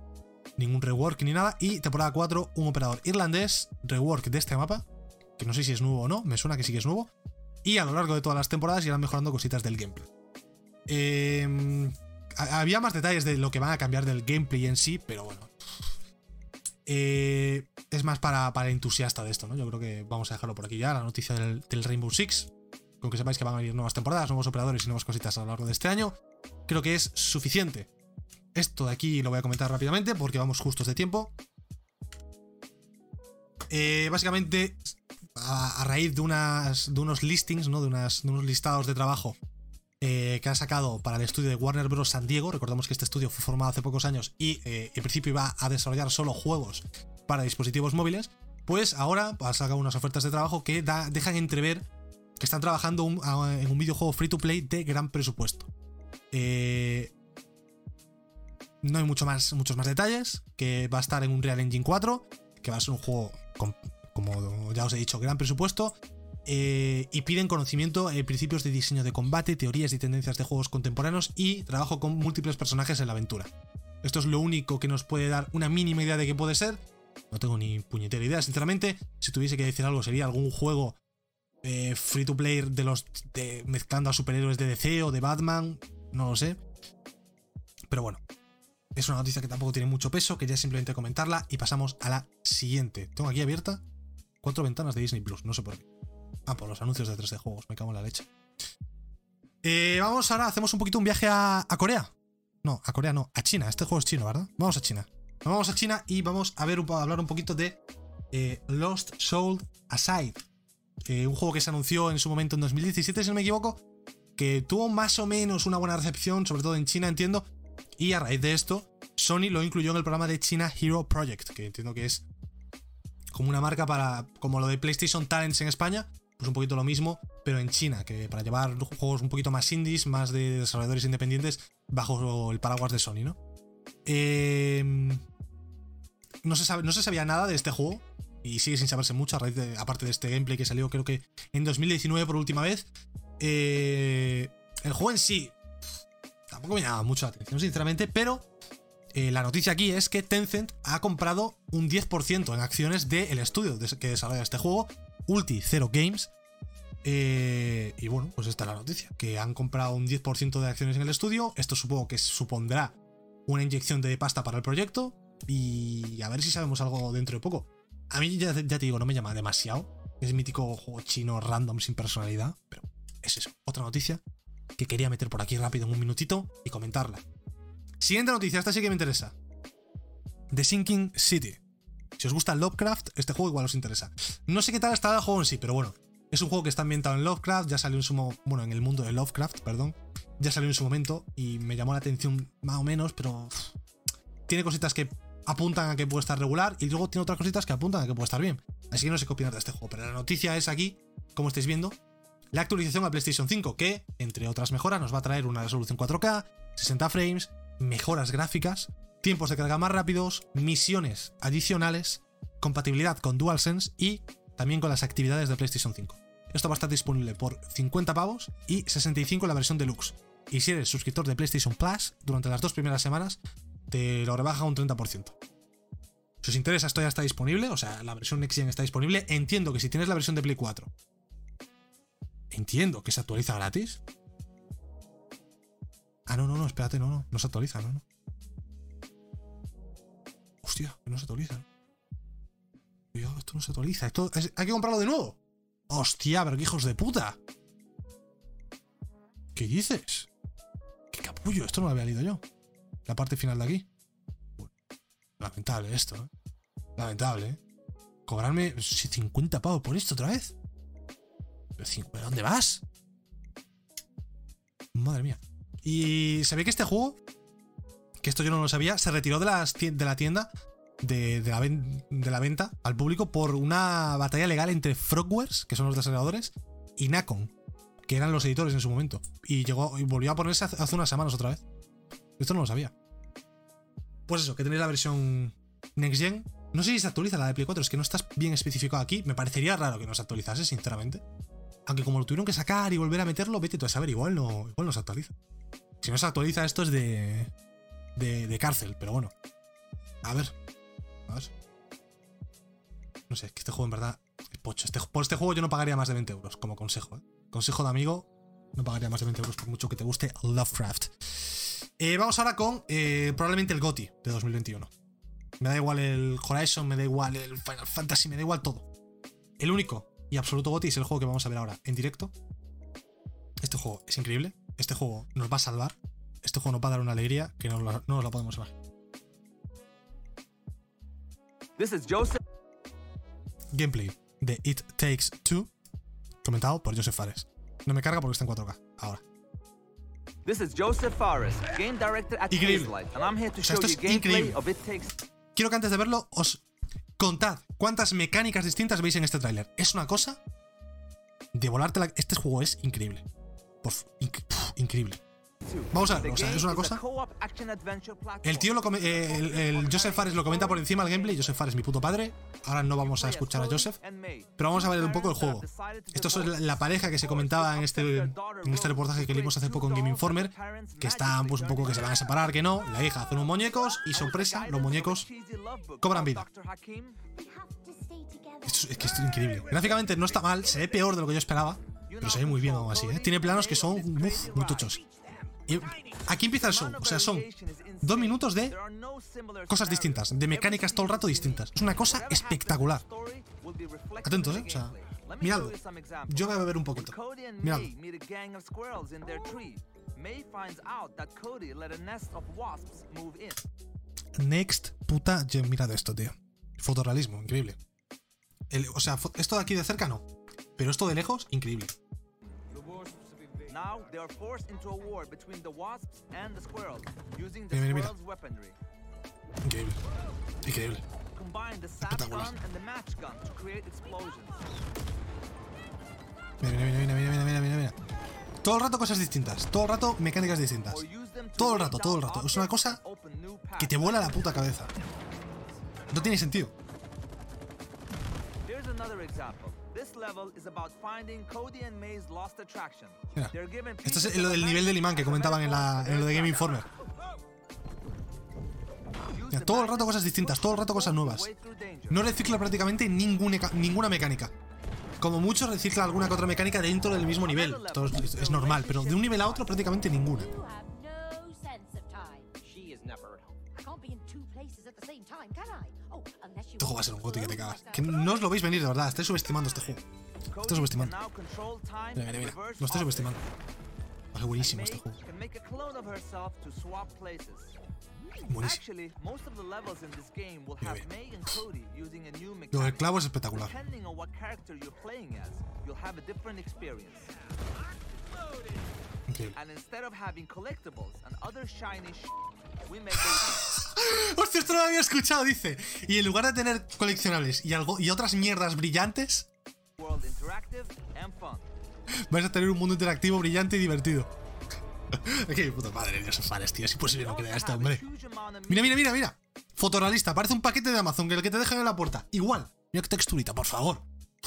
ningún rework ni nada. Y temporada 4, un operador irlandés, rework de este mapa, que no sé si es nuevo o no, me suena que sí que es nuevo. Y a lo largo de todas las temporadas irán mejorando cositas del gameplay. Eh, había más detalles de lo que van a cambiar del gameplay en sí, pero bueno, eh, es más para, para entusiasta de esto, ¿no? Yo creo que vamos a dejarlo por aquí ya, la noticia del, Rainbow Six. Con que sepáis que van a venir nuevas temporadas, nuevos operadores y nuevas cositas a lo largo de este año. Creo que es suficiente. Esto de aquí lo voy a comentar rápidamente porque vamos justos de tiempo. Eh, básicamente, a, raíz de, unos listings, ¿no? de, unos listados de trabajo eh, que ha sacado para el estudio de Warner Bros. San Diego. Recordemos que este estudio fue formado hace pocos años y eh, en principio iba a desarrollar solo juegos para dispositivos móviles. Pues ahora ha sacado unas ofertas de trabajo que dejan entrever que están trabajando en un videojuego free to play de gran presupuesto. Eh, no hay mucho más, muchos más detalles, que va a estar en un Real Engine 4, que va a ser un juego con, como ya os he dicho, gran presupuesto, eh, y piden conocimiento en principios de diseño de combate, teorías y tendencias de juegos contemporáneos y trabajo con múltiples personajes en la aventura. Esto es lo único que nos puede dar una mínima idea de qué puede ser. No tengo ni puñetera idea, sinceramente. Si tuviese que decir algo, sería algún juego eh, free to play de los. Mezclando a superhéroes de DC o de Batman. No lo sé. Pero bueno. Es una noticia que tampoco tiene mucho peso, quería simplemente comentarla y pasamos a la siguiente. Tengo aquí abierta cuatro ventanas de Disney Plus, no sé por qué. Ah, por los anuncios de 3D juegos, me cago en la leche. Eh, vamos ahora, hacemos un poquito un viaje a, Corea. No, a Corea no, a China. Este juego es chino, ¿verdad? Vamos a China. Vamos a China y vamos a ver a hablar un poquito de eh, Lost Soul Aside. Un juego que se anunció en su momento en 2017, si no me equivoco, que tuvo más o menos una buena recepción, sobre todo en China, entiendo. Y a raíz de esto, Sony lo incluyó en el programa de China Hero Project, que entiendo que es como una marca para, como lo de PlayStation Talents en España, pues un poquito lo mismo, pero en China, que para llevar juegos un poquito más indies, más de desarrolladores independientes, bajo el paraguas de Sony, ¿no? Em, no, se sabe, no se sabía nada de este juego, y sigue sin saberse mucho, a raíz de, aparte de este gameplay que salió creo que en 2019 por última vez. Eh, el juego en sí tampoco me llama mucho la atención, sinceramente, pero eh, la noticia aquí es que Tencent ha comprado un 10% en acciones del estudio que desarrolla este juego Ulti Zero Games. Eh, y bueno, pues esta es la noticia, que han comprado un 10% de acciones en el estudio. Esto supongo que supondrá una inyección de pasta para el proyecto. Y a ver si sabemos algo dentro de poco. A mí ya, te digo, no me llama demasiado. Es mítico juego chino random sin personalidad. Pero es eso, otra noticia que quería meter por aquí rápido en un minutito y comentarla. Siguiente noticia, esta sí que me interesa. The Sinking City. Si os gusta Lovecraft, este juego igual os interesa. No sé qué tal está el juego en sí, pero bueno. Es un juego que está ambientado en Lovecraft, ya salió en su bueno, en el mundo de Lovecraft, perdón. Ya salió en su momento y me llamó la atención más o menos, pero tiene cositas que apuntan a que puede estar regular y luego tiene otras cositas que apuntan a que puede estar bien. Así que no sé qué opinar de este juego, pero la noticia es aquí, como estáis viendo, la actualización a PlayStation 5 que, entre otras mejoras, nos va a traer una resolución 4K, 60 frames, mejoras gráficas, tiempos de carga más rápidos, misiones adicionales, compatibilidad con DualSense y también con las actividades de PlayStation 5. Esto va a estar disponible por 50 pavos y 65 en la versión deluxe. Y si eres suscriptor de PlayStation Plus, durante las dos primeras semanas te lo rebaja un 30%. Si os interesa, esto ya está disponible, o sea, la versión Next Gen está disponible. Entiendo que si tienes la versión de Play 4, entiendo que se actualiza gratis. Ah, no, no, no, espérate, no, no, no se actualiza, no, no. Hostia, que no se actualiza. Cuidado, esto no se actualiza. Esto hay que comprarlo de nuevo. Hostia, pero qué hijos de puta. ¿Qué dices? Qué capullo, esto no lo había leído yo. La parte final de aquí. lamentable esto, ¿eh? Lamentable, ¿eh? Cobrarme 50 pavos por esto otra vez. ¿Pero dónde vas? Madre mía. Y se que este juego, que esto yo no lo sabía, se retiró de, la tienda de, la venta al público por una batalla legal entre Frogwares, que son los desarrolladores, y Nacon, que eran los editores en su momento. Y llegó y volvió a ponerse hace unas semanas otra vez. Esto no lo sabía. Pues eso, que tenéis la versión Next Gen. No sé si se actualiza la de Play 4, es que no estás bien especificado aquí. Me parecería raro que no se actualizase, sinceramente. Aunque como lo tuvieron que sacar y volver a meterlo, vete tú a saber, igual no, igual no se actualiza. Si no se actualiza, esto es de, de, de cárcel, pero bueno. A ver, no sé, es que este juego en verdad es pocho. Este, por este juego yo no pagaría más de 20 euros, como consejo. ¿eh? Consejo de amigo, no pagaría más de 20 euros por mucho que te guste Lovecraft. Eh, vamos ahora con eh, probablemente el GOTI de 2021. Me da igual el Horizon, me da igual el Final Fantasy, me da igual todo. El único y absoluto GOTI es el juego que vamos a ver ahora en directo. Este juego es increíble. Este juego nos va a salvar. Este juego nos va a dar una alegría que no, no nos la podemos salvar. This is Joseph. Gameplay de It Takes Two, comentado por Joseph Fares. No me carga porque está en 4K. Ahora. This is Joseph Fares, game director at increíble. and I'm here to show you gameplay of It Takes. Quiero que antes de verlo os contad cuántas mecánicas distintas veis en este tráiler. Es una cosa de volarte la... Este juego es increíble. Por... increíble. Vamos a ver, o sea, es una cosa. El tío, lo eh, el, Joseph Fares lo comenta por encima del gameplay. Joseph Fares, mi puto padre. Ahora no vamos a escuchar a Joseph. Pero vamos a ver un poco el juego. Esto es la, pareja que se comentaba en este, en este reportaje que leímos hace poco en Game Informer. Que están, pues, un poco que se van a separar, que no. La hija hace unos muñecos y sorpresa, los muñecos cobran vida. Esto, es que esto es increíble. Gráficamente no está mal, se ve peor de lo que yo esperaba. Pero se ve muy bien aún así, ¿eh? Tiene planos que son muy tochos. Aquí empieza el show. O sea, son dos minutos de cosas distintas, de mecánicas todo el rato distintas. Es una cosa espectacular. Atentos, ¿eh? O sea, miradlo. Yo voy a beber un poquito. Miradlo. Next, puta. Mirad esto, tío. Fotorrealismo, increíble. o sea, esto de aquí de cerca no. Pero esto de lejos, increíble. Now they are forced into a war between the wasps and the squirrels, using the mira, mira, squirrels' weaponry. Increíble. Increíble. Combine the sap gun and the match gun to create explosions. Mira, mira, mira, mira, mira, mira, mira. Todo el rato cosas distintas, todo el rato mecánicas distintas. Todo el rato, todo el rato. Es una cosa que te vuela la puta cabeza. No tiene sentido. Here's another example. Esto es lo del nivel del imán que comentaban en, la, en lo de Game Informer. todo el rato cosas distintas, todo el rato cosas nuevas. No recicla prácticamente ninguna, ninguna mecánica. Como mucho recicla alguna que otra mecánica dentro del mismo nivel. es normal, pero de un nivel a otro prácticamente ninguna. Este juego va a ser un goti que te cagas. Que no os lo veis venir, de verdad. Estáis subestimando este juego. Estoy subestimando. Mira, mira, mira. Lo estoy subestimando. Vale, buenísimo este juego. Buenísimo. Lo del clavo es espectacular. Increíble. Hostia, esto no lo había escuchado, dice. Y en lugar de tener coleccionables y, algo, y otras mierdas brillantes, vais a tener un mundo interactivo brillante y divertido. Qué puta madre de fares, tío. Es imposible no creer a este hombre. Mira, mira, mira, mira. Fotorrealista. Parece un paquete de Amazon que el que te dejan en la puerta. Igual. Mira qué texturita, por favor.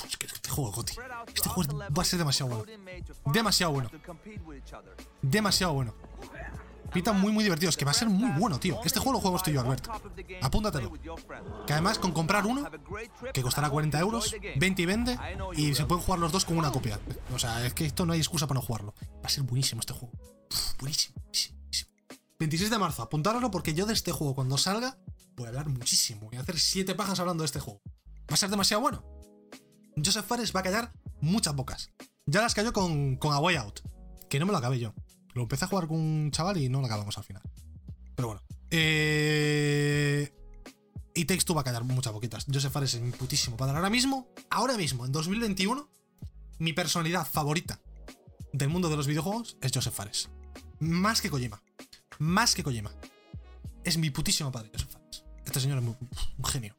Este juego, Goti. Este juego va a ser demasiado bueno. Demasiado bueno. Demasiado bueno. Pinta muy, muy divertido. Es que va a ser muy bueno, tío. Este juego lo juego estoy yo, Alberto. Apúntatelo. Que además, con comprar uno, que costará 40 euros, 20 y vende, y se pueden jugar los dos con una copia. O sea, es que esto no hay excusa para no jugarlo. Va a ser buenísimo este juego. buenísimo, buenísimo, 26 de marzo, apuntáralo porque yo de este juego, cuando salga, voy a hablar muchísimo. Voy a hacer 7 pajas hablando de este juego. Va a ser demasiado bueno. Joseph Fares va a callar muchas bocas. Ya las cayó con, con A Way Out, que no me lo acabé yo. Lo empecé a jugar con un chaval y no lo acabamos al final. Pero bueno. Eh... Y Takes Two va a callar muchas boquitas. Joseph Fares es mi putísimo padre. Ahora mismo, ahora mismo, en 2021, mi personalidad favorita del mundo de los videojuegos es Joseph Fares. Más que Kojima. Más que Kojima. Es mi putísimo padre, Joseph Fares. Este señor es un genio.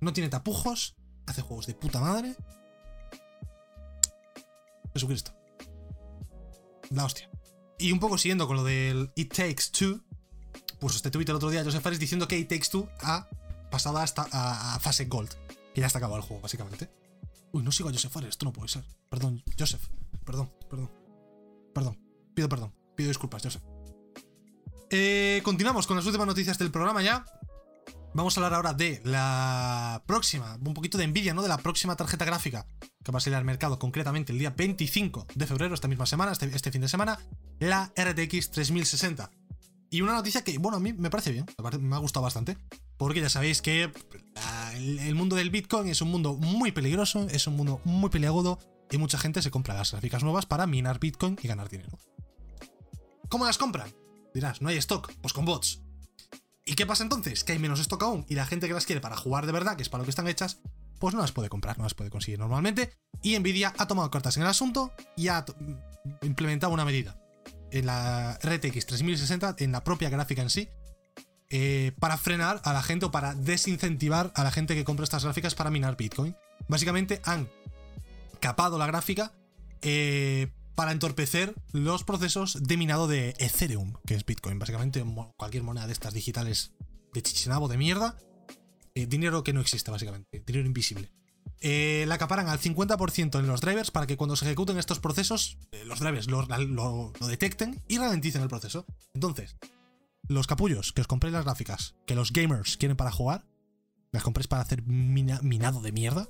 No tiene tapujos, hace juegos de puta madre. Jesucristo. La hostia. Y un poco siguiendo con lo del It Takes Two, pues este tweet el otro día Joseph Fares diciendo que It Takes Two ha pasado hasta a, fase Gold. Que ya está acabado el juego, básicamente. Uy, no sigo a Joseph Fares, esto no puede ser. Perdón, Joseph. Perdón, perdón. Perdón. Pido perdón. Pido disculpas, Joseph. Eh, continuamos con las últimas noticias del programa ya. Vamos a hablar ahora de la próxima, un poquito de envidia, ¿no? De la próxima tarjeta gráfica que va a salir al mercado concretamente el día 25 de febrero, esta misma semana, este, este fin de semana, la RTX 3060. Y una noticia que, bueno, a mí me parece bien, me ha gustado bastante, porque ya sabéis que el, mundo del Bitcoin es un mundo muy peligroso, es un mundo muy peliagudo, y mucha gente se compra las gráficas nuevas para minar Bitcoin y ganar dinero. ¿Cómo las compran? Dirás, no hay stock, pues con bots. ¿Y qué pasa entonces? Que hay menos stock aún y la gente que las quiere para jugar de verdad, que es para lo que están hechas, pues no las puede comprar, no las puede conseguir normalmente. Y Nvidia ha tomado cartas en el asunto y ha implementado una medida en la RTX 3060, en la propia gráfica en sí, eh, para frenar a la gente o para desincentivar a la gente que compra estas gráficas para minar Bitcoin. Básicamente han capado la gráfica eh, para entorpecer los procesos de minado de Ethereum, que es Bitcoin. Básicamente cualquier moneda de estas digitales de chichinabo de mierda. Eh, dinero que no existe, básicamente. Dinero invisible. Eh, la acaparan al 50% en los drivers para que cuando se ejecuten estos procesos, eh, los drivers lo, detecten y ralenticen el proceso. Entonces, los capullos que os compréis las gráficas, que los gamers quieren para jugar, las compréis para hacer minado de mierda,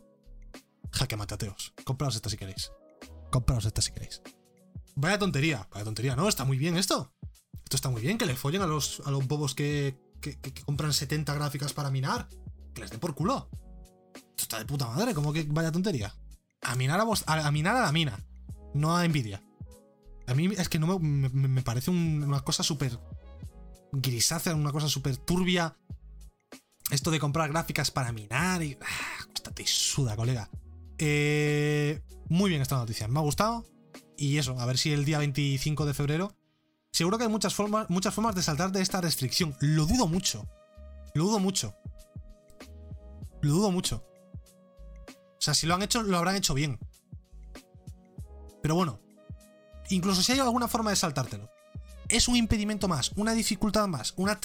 jaque matateos. Compraos estas si queréis. Compraos estas si queréis. Vaya tontería, vaya tontería, ¿no? Está muy bien esto. Esto está muy bien, que le follen a los, a los bobos que, compran 70 gráficas para minar. Que les den por culo. Esto está de puta madre, como que vaya tontería. A minar a, vos, a, minar a la mina, no a Nvidia. A mí es que no me, parece una cosa súper grisácea, una cosa súper turbia. Esto de comprar gráficas para minar y. Ah, te suda, colega. Eh, muy bien esta noticia, me ha gustado. Y eso, a ver si el día 25 de febrero. Seguro que hay muchas formas, muchas formas de saltar de esta restricción. Lo dudo mucho. Lo dudo mucho. Lo dudo mucho. O sea, si lo han hecho, lo habrán hecho bien. Pero bueno, incluso si hay alguna forma de saltártelo, es un impedimento más, una dificultad más, una,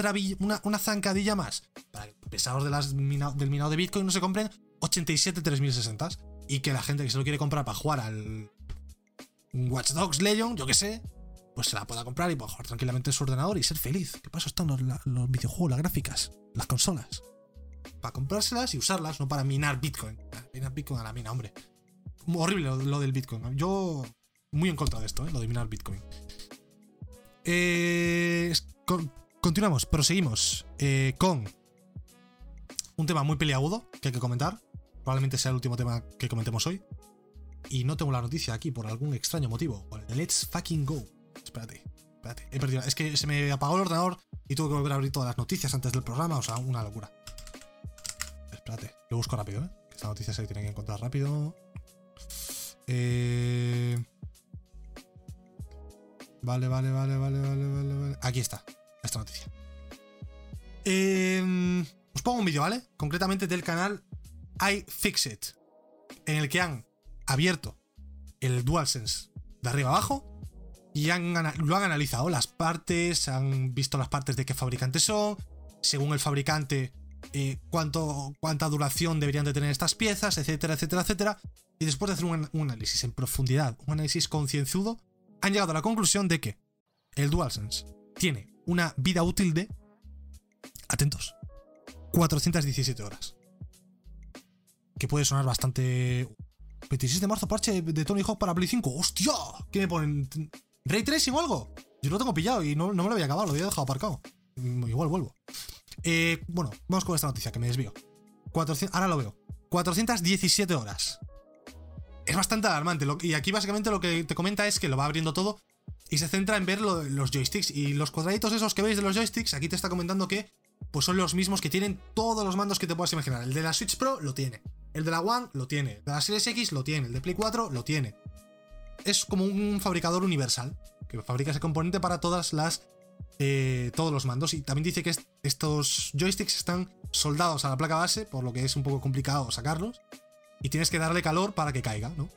una, zancadilla más para pesados de las del minado de Bitcoin no se compren 87 3060 y que la gente que se lo quiere comprar para jugar al Watch Dogs Legion, yo que sé, pues se la pueda comprar y pueda jugar tranquilamente en su ordenador y ser feliz. ¿Qué pasa? Están los, videojuegos, las gráficas, las consolas. Para comprárselas y usarlas, no para minar Bitcoin. Minar Bitcoin a la mina, hombre. Horrible lo, del Bitcoin. Yo muy en contra de esto, ¿eh? lo de minar Bitcoin. Eh, continuamos, proseguimos eh, con un tema muy peliagudo que hay que comentar. Probablemente sea el último tema que comentemos hoy y no tengo la noticia aquí por algún extraño motivo. Let's fucking go. Espérate, espérate. He perdido. Es que se me apagó el ordenador y tuve que volver a abrir todas las noticias antes del programa. O sea, una locura. Espérate, lo busco rápido, ¿eh? Esta noticia se tiene que encontrar rápido. Eh... Vale, vale, vale, vale, vale, vale, vale. Aquí está, esta noticia. Eh, os pongo un vídeo, ¿vale? Concretamente del canal iFixit, en el que han abierto el DualSense de arriba abajo y han, lo han analizado las partes, han visto las partes de qué fabricante son, según el fabricante eh, cuánto, cuánta duración deberían de tener estas piezas, etcétera, etcétera, etcétera. Y después de hacer un, un análisis en profundidad, un análisis concienzudo, han llegado a la conclusión de que el DualSense tiene una vida útil de, atentos, 417 horas. Que puede sonar bastante... 26 de marzo, parche de Tony Hawk para Play 5. ¡Hostia! ¿Qué me ponen? ¿Ray Tracing o algo? Yo lo tengo pillado y no, no me lo había acabado, lo había dejado aparcado. Igual vuelvo. Eh, bueno, vamos con esta noticia que me desvío. 400, ahora lo veo. 417 horas. Es bastante alarmante. y aquí básicamente lo que te comenta es que lo va abriendo todo y se centra en ver lo- los joysticks. Y los cuadraditos esos que veis de los joysticks, aquí te está comentando que pues son los mismos que tienen todos los mandos que te puedas imaginar. El de la Switch Pro lo tiene. El de la One lo tiene. El de la Series X lo tiene. El de Play 4 lo tiene. Es como un fabricador universal que fabrica ese componente para todas las eh, todos los mandos. Y también dice que est- estos joysticks están soldados a la placa base, por lo que es un poco complicado sacarlos. Y tienes que darle calor para que caiga, ¿no?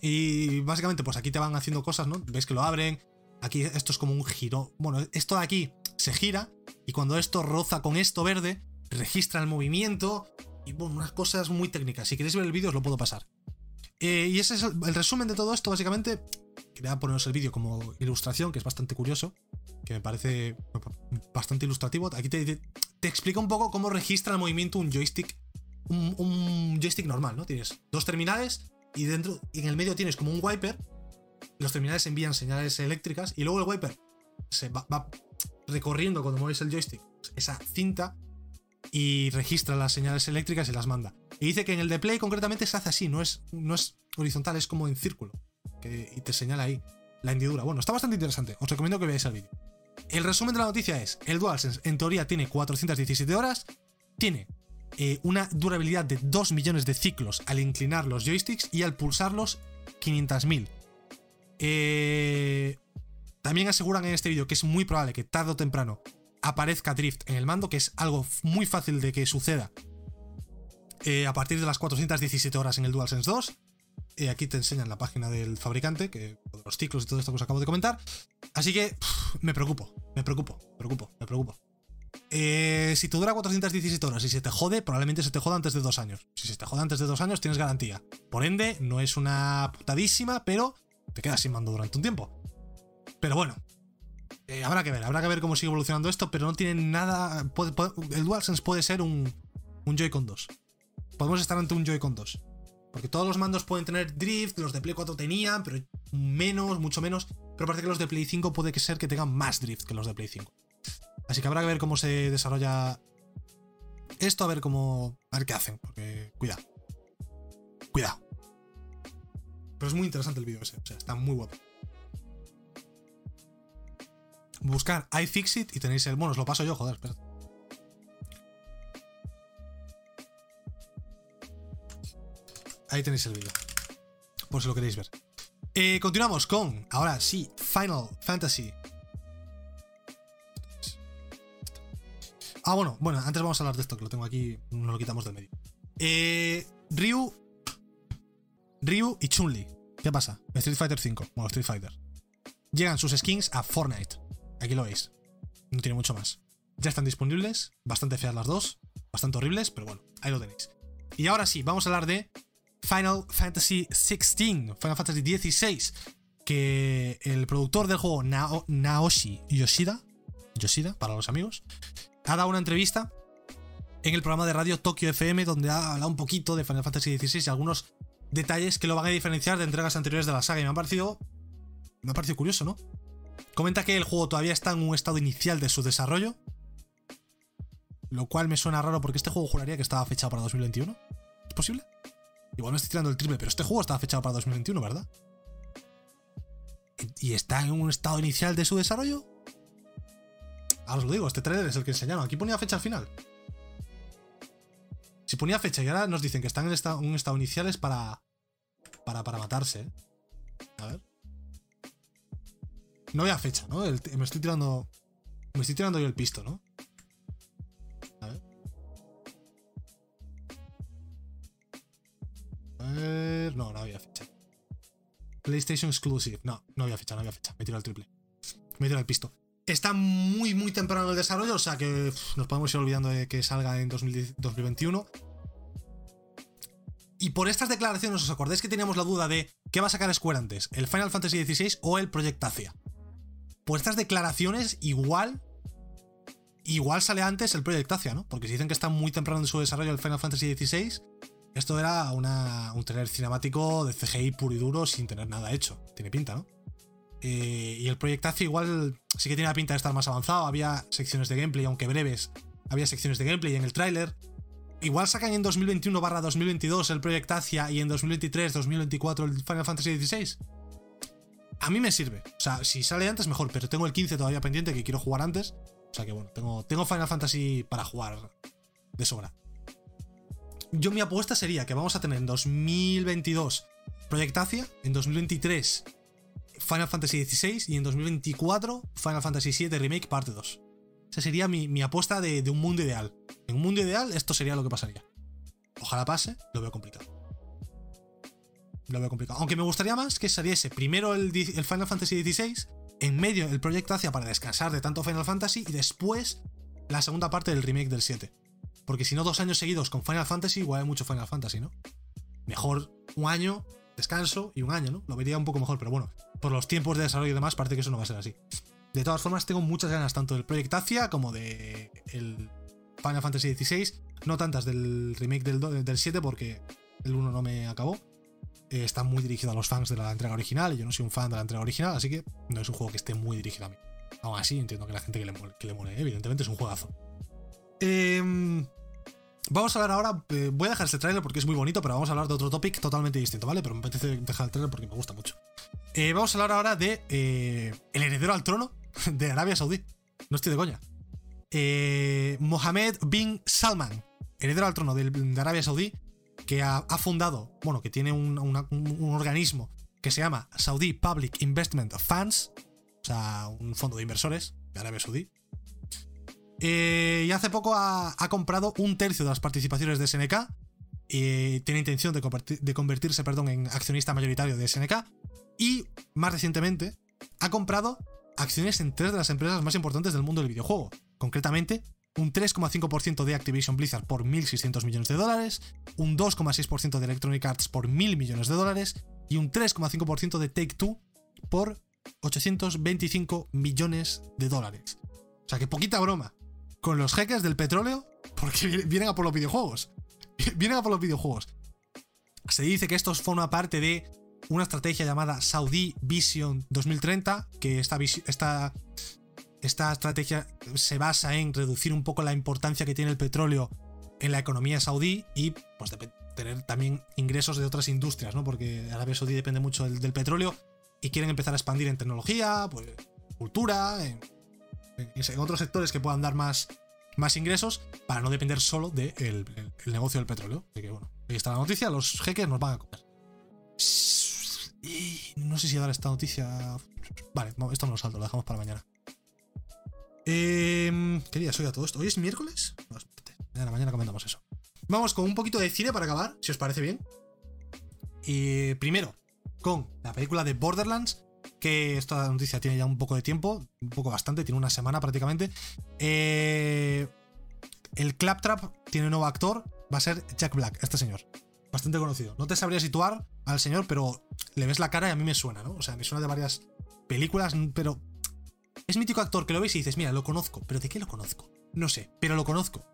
Y básicamente, pues aquí te van haciendo cosas, ¿no? Ves que lo abren. Aquí esto es como un giro. Bueno, esto de aquí se gira. Y cuando esto roza con esto verde, registra el movimiento. Y bueno, unas cosas muy técnicas. Si queréis ver el vídeo, os lo puedo pasar. Eh, y ese es el, resumen de todo esto, básicamente. Quería poneros el vídeo como ilustración, que es bastante curioso. Que me parece bastante ilustrativo. Aquí te, te, explica un poco cómo registra el movimiento un joystick. Un, joystick normal, ¿no? Tienes dos terminales y dentro, y en el medio tienes como un wiper. Los terminales envían señales eléctricas y luego el wiper se va recorriendo cuando mueves el joystick esa cinta y registra las señales eléctricas y las manda. Y dice que en el de Play concretamente se hace así, no es, no es horizontal, es como en círculo. Y te señala ahí la hendidura. Bueno, está bastante interesante. Os recomiendo que veáis el vídeo. El resumen de la noticia es: el DualSense en teoría tiene 417 horas, tiene eh, una durabilidad de 2 millones de ciclos al inclinar los joysticks y al pulsarlos 500.000. Eh, también aseguran en este vídeo que es muy probable que tarde o temprano aparezca drift en el mando, que es algo muy fácil de que suceda eh, a partir de las 417 horas en el DualSense 2. Eh, aquí te enseñan la página del fabricante, que los ciclos y todo esto que os acabo de comentar. Así que me preocupo, me preocupo, me preocupo, me preocupo. Eh, si te dura 417 horas y se te jode, probablemente se te joda antes de dos años. Si se te jode antes de dos años, tienes garantía. Por ende, no es una putadísima, pero te quedas sin mando durante un tiempo. Pero bueno, eh, habrá que ver, habrá que ver cómo sigue evolucionando esto, pero no tiene nada. el DualSense puede ser un, un Joy-Con 2. Podemos estar ante un Joy-Con 2. Porque todos los mandos pueden tener drift, los de Play 4 tenían, pero menos, mucho menos. Pero parece que los de Play 5 puede que ser que tengan más drift que los de Play 5. Así que habrá que ver cómo se desarrolla esto, a ver cómo. A ver qué hacen, porque. Cuidado. Cuidado. Pero es muy interesante el vídeo ese, o sea, está muy guapo. Buscar iFixit y tenéis el. Bueno, os lo paso yo, joder, espera. Ahí tenéis el vídeo. Por si lo queréis ver. Eh, continuamos con, ahora sí, Final Fantasy. Ah, bueno, bueno, antes vamos a hablar de esto, que lo tengo aquí, no lo quitamos del medio. Eh, Ryu. Ryu y Chun-Li. ¿Qué pasa? Street Fighter 5, bueno, Street Fighter. Llegan sus skins a Fortnite. Aquí lo veis. No tiene mucho más. Ya están disponibles, bastante feas las dos, bastante horribles, pero bueno, ahí lo tenéis. Y ahora sí, vamos a hablar de Final Fantasy XVI, Final Fantasy XVI, que el productor del juego Nao- Naoshi Yoshida, Yoshida para los amigos, ha dado una entrevista en el programa de radio Tokyo FM donde ha hablado un poquito de Final Fantasy XVI y algunos detalles que lo van a diferenciar de entregas anteriores de la saga y me ha parecido me ha parecido curioso, ¿no? Comenta que el juego todavía está en un estado inicial de su desarrollo, lo cual me suena raro porque este juego juraría que estaba fechado para 2021. ¿Es posible? Igual me estoy tirando el triple, pero este juego estaba fechado para 2021, ¿verdad? ¿Y está en un estado inicial de su desarrollo? Ahora os lo digo, este trailer es el que enseñaron. Aquí ponía fecha al final. Si ponía fecha y ahora nos dicen que están en un estado inicial es para, para. para matarse, ¿eh? A ver. No había fecha, ¿no? Me estoy tirando. Me estoy tirando yo el pisto, ¿no? A ver. A ver. No, no había fecha. PlayStation Exclusive. No, no había fecha, no había fecha. Me tiro el triple. Me tiro el pisto. Está muy, muy temprano el desarrollo, o sea que nos podemos ir olvidando de que salga en 2021. Y por estas declaraciones, ¿os acordáis que teníamos la duda de qué va a sacar Square antes? ¿El Final Fantasy XVI o el Project Asia? Por estas declaraciones, igual. Igual sale antes el Project Asia, ¿no? Porque si dicen que está muy temprano en su desarrollo el Final Fantasy XVI, esto era un trailer cinemático de CGI puro y duro sin tener nada hecho. Tiene pinta, ¿no? Eh, y el Project igual sí que tiene la pinta de estar más avanzado. Había secciones de gameplay, aunque breves. Había secciones de gameplay en el tráiler. Igual sacan en 2021 barra 2022 el Project Asia y en 2023, 2024 el Final Fantasy XVI. A mí me sirve. O sea, si sale antes, mejor. Pero tengo el 15 todavía pendiente que quiero jugar antes. O sea que bueno, tengo, tengo Final Fantasy para jugar de sobra. Yo mi apuesta sería que vamos a tener en 2022 Project Asia, en 2023 Final Fantasy XVI y en 2024 Final Fantasy VII Remake parte 2. Esa sería mi, apuesta de, un mundo ideal. En un mundo ideal, esto sería lo que pasaría. Ojalá pase, lo veo complicado. Lo veo complicado. Aunque me gustaría más que saliese primero el, Final Fantasy XVI, en medio el proyecto hacia para descansar de tanto Final Fantasy y después la segunda parte del remake del 7. Porque si no, dos años seguidos con Final Fantasy, igual hay mucho Final Fantasy, ¿no? Mejor un año, descanso y un año, ¿no? Lo vería un poco mejor, pero bueno, por los tiempos de desarrollo y demás, parece que eso no va a ser así. De todas formas, tengo muchas ganas tanto del Project Asia como de el Final Fantasy XVI. No tantas del remake del, del 7 porque el 1 no me acabó. Eh, está muy dirigido a los fans de la entrega original y yo no soy un fan de la entrega original, así que no es un juego que esté muy dirigido a mí. Aún así, entiendo que la gente que le que le mole evidentemente es un juegazo. Em, vamos a hablar ahora, eh, voy a dejar este tráiler porque es muy bonito, pero vamos a hablar de otro topic totalmente distinto, ¿vale? Pero me apetece dejar el tráiler porque me gusta mucho. Eh, vamos a hablar ahora de El heredero al trono de Arabia Saudí. No estoy de coña. Mohammed bin Salman, heredero al trono de, Arabia Saudí, que ha, fundado, bueno, que tiene un, organismo que se llama Saudi Public Investment Funds, o sea, un fondo de inversores de Arabia Saudí. Eh, y hace poco ha, comprado un tercio de las participaciones de SNK. Y tiene intención de, de convertirse perdón, en accionista mayoritario de SNK. Y más recientemente ha comprado acciones en tres de las empresas más importantes del mundo del videojuego. Concretamente, un 3,5% de Activision Blizzard por 1.600 millones de dólares, un 2,6% de Electronic Arts por 1.000 millones de dólares y un 3,5% de Take Two por 825 millones de dólares. O sea que poquita broma. Con los jeques del petróleo, porque vienen a por los videojuegos. Vienen a por los videojuegos. Se dice que esto forma parte de una estrategia llamada Saudi Vision 2030, que esta, esta, esta estrategia se basa en reducir un poco la importancia que tiene el petróleo en la economía saudí y pues tener también ingresos de otras industrias, ¿no? Porque Arabia Saudí depende mucho del, petróleo y quieren empezar a expandir en tecnología, pues cultura, en, otros sectores que puedan dar más, más ingresos para no depender solo del el negocio del petróleo. Así que bueno, ahí está la noticia, los jeques nos van a comer. Y no sé si dar esta noticia. Vale, esto no lo salto, lo dejamos para mañana. Eh, ¿Qué día soy a todo esto? ¿Hoy es miércoles? No, mañana, mañana comentamos eso. Vamos con un poquito de cine para acabar, si os parece bien. Y primero, con la película de Borderlands, que esta noticia tiene ya un poco de tiempo, un poco bastante, tiene una semana prácticamente. Eh, el Claptrap tiene un nuevo actor, va a ser Jack Black, este señor bastante conocido. No te sabría situar al señor, pero le ves la cara y a mí me suena, ¿no? O sea, me suena de varias películas, pero es mítico actor que lo ves y dices, mira, lo conozco, pero ¿de qué lo conozco? No sé, pero lo conozco.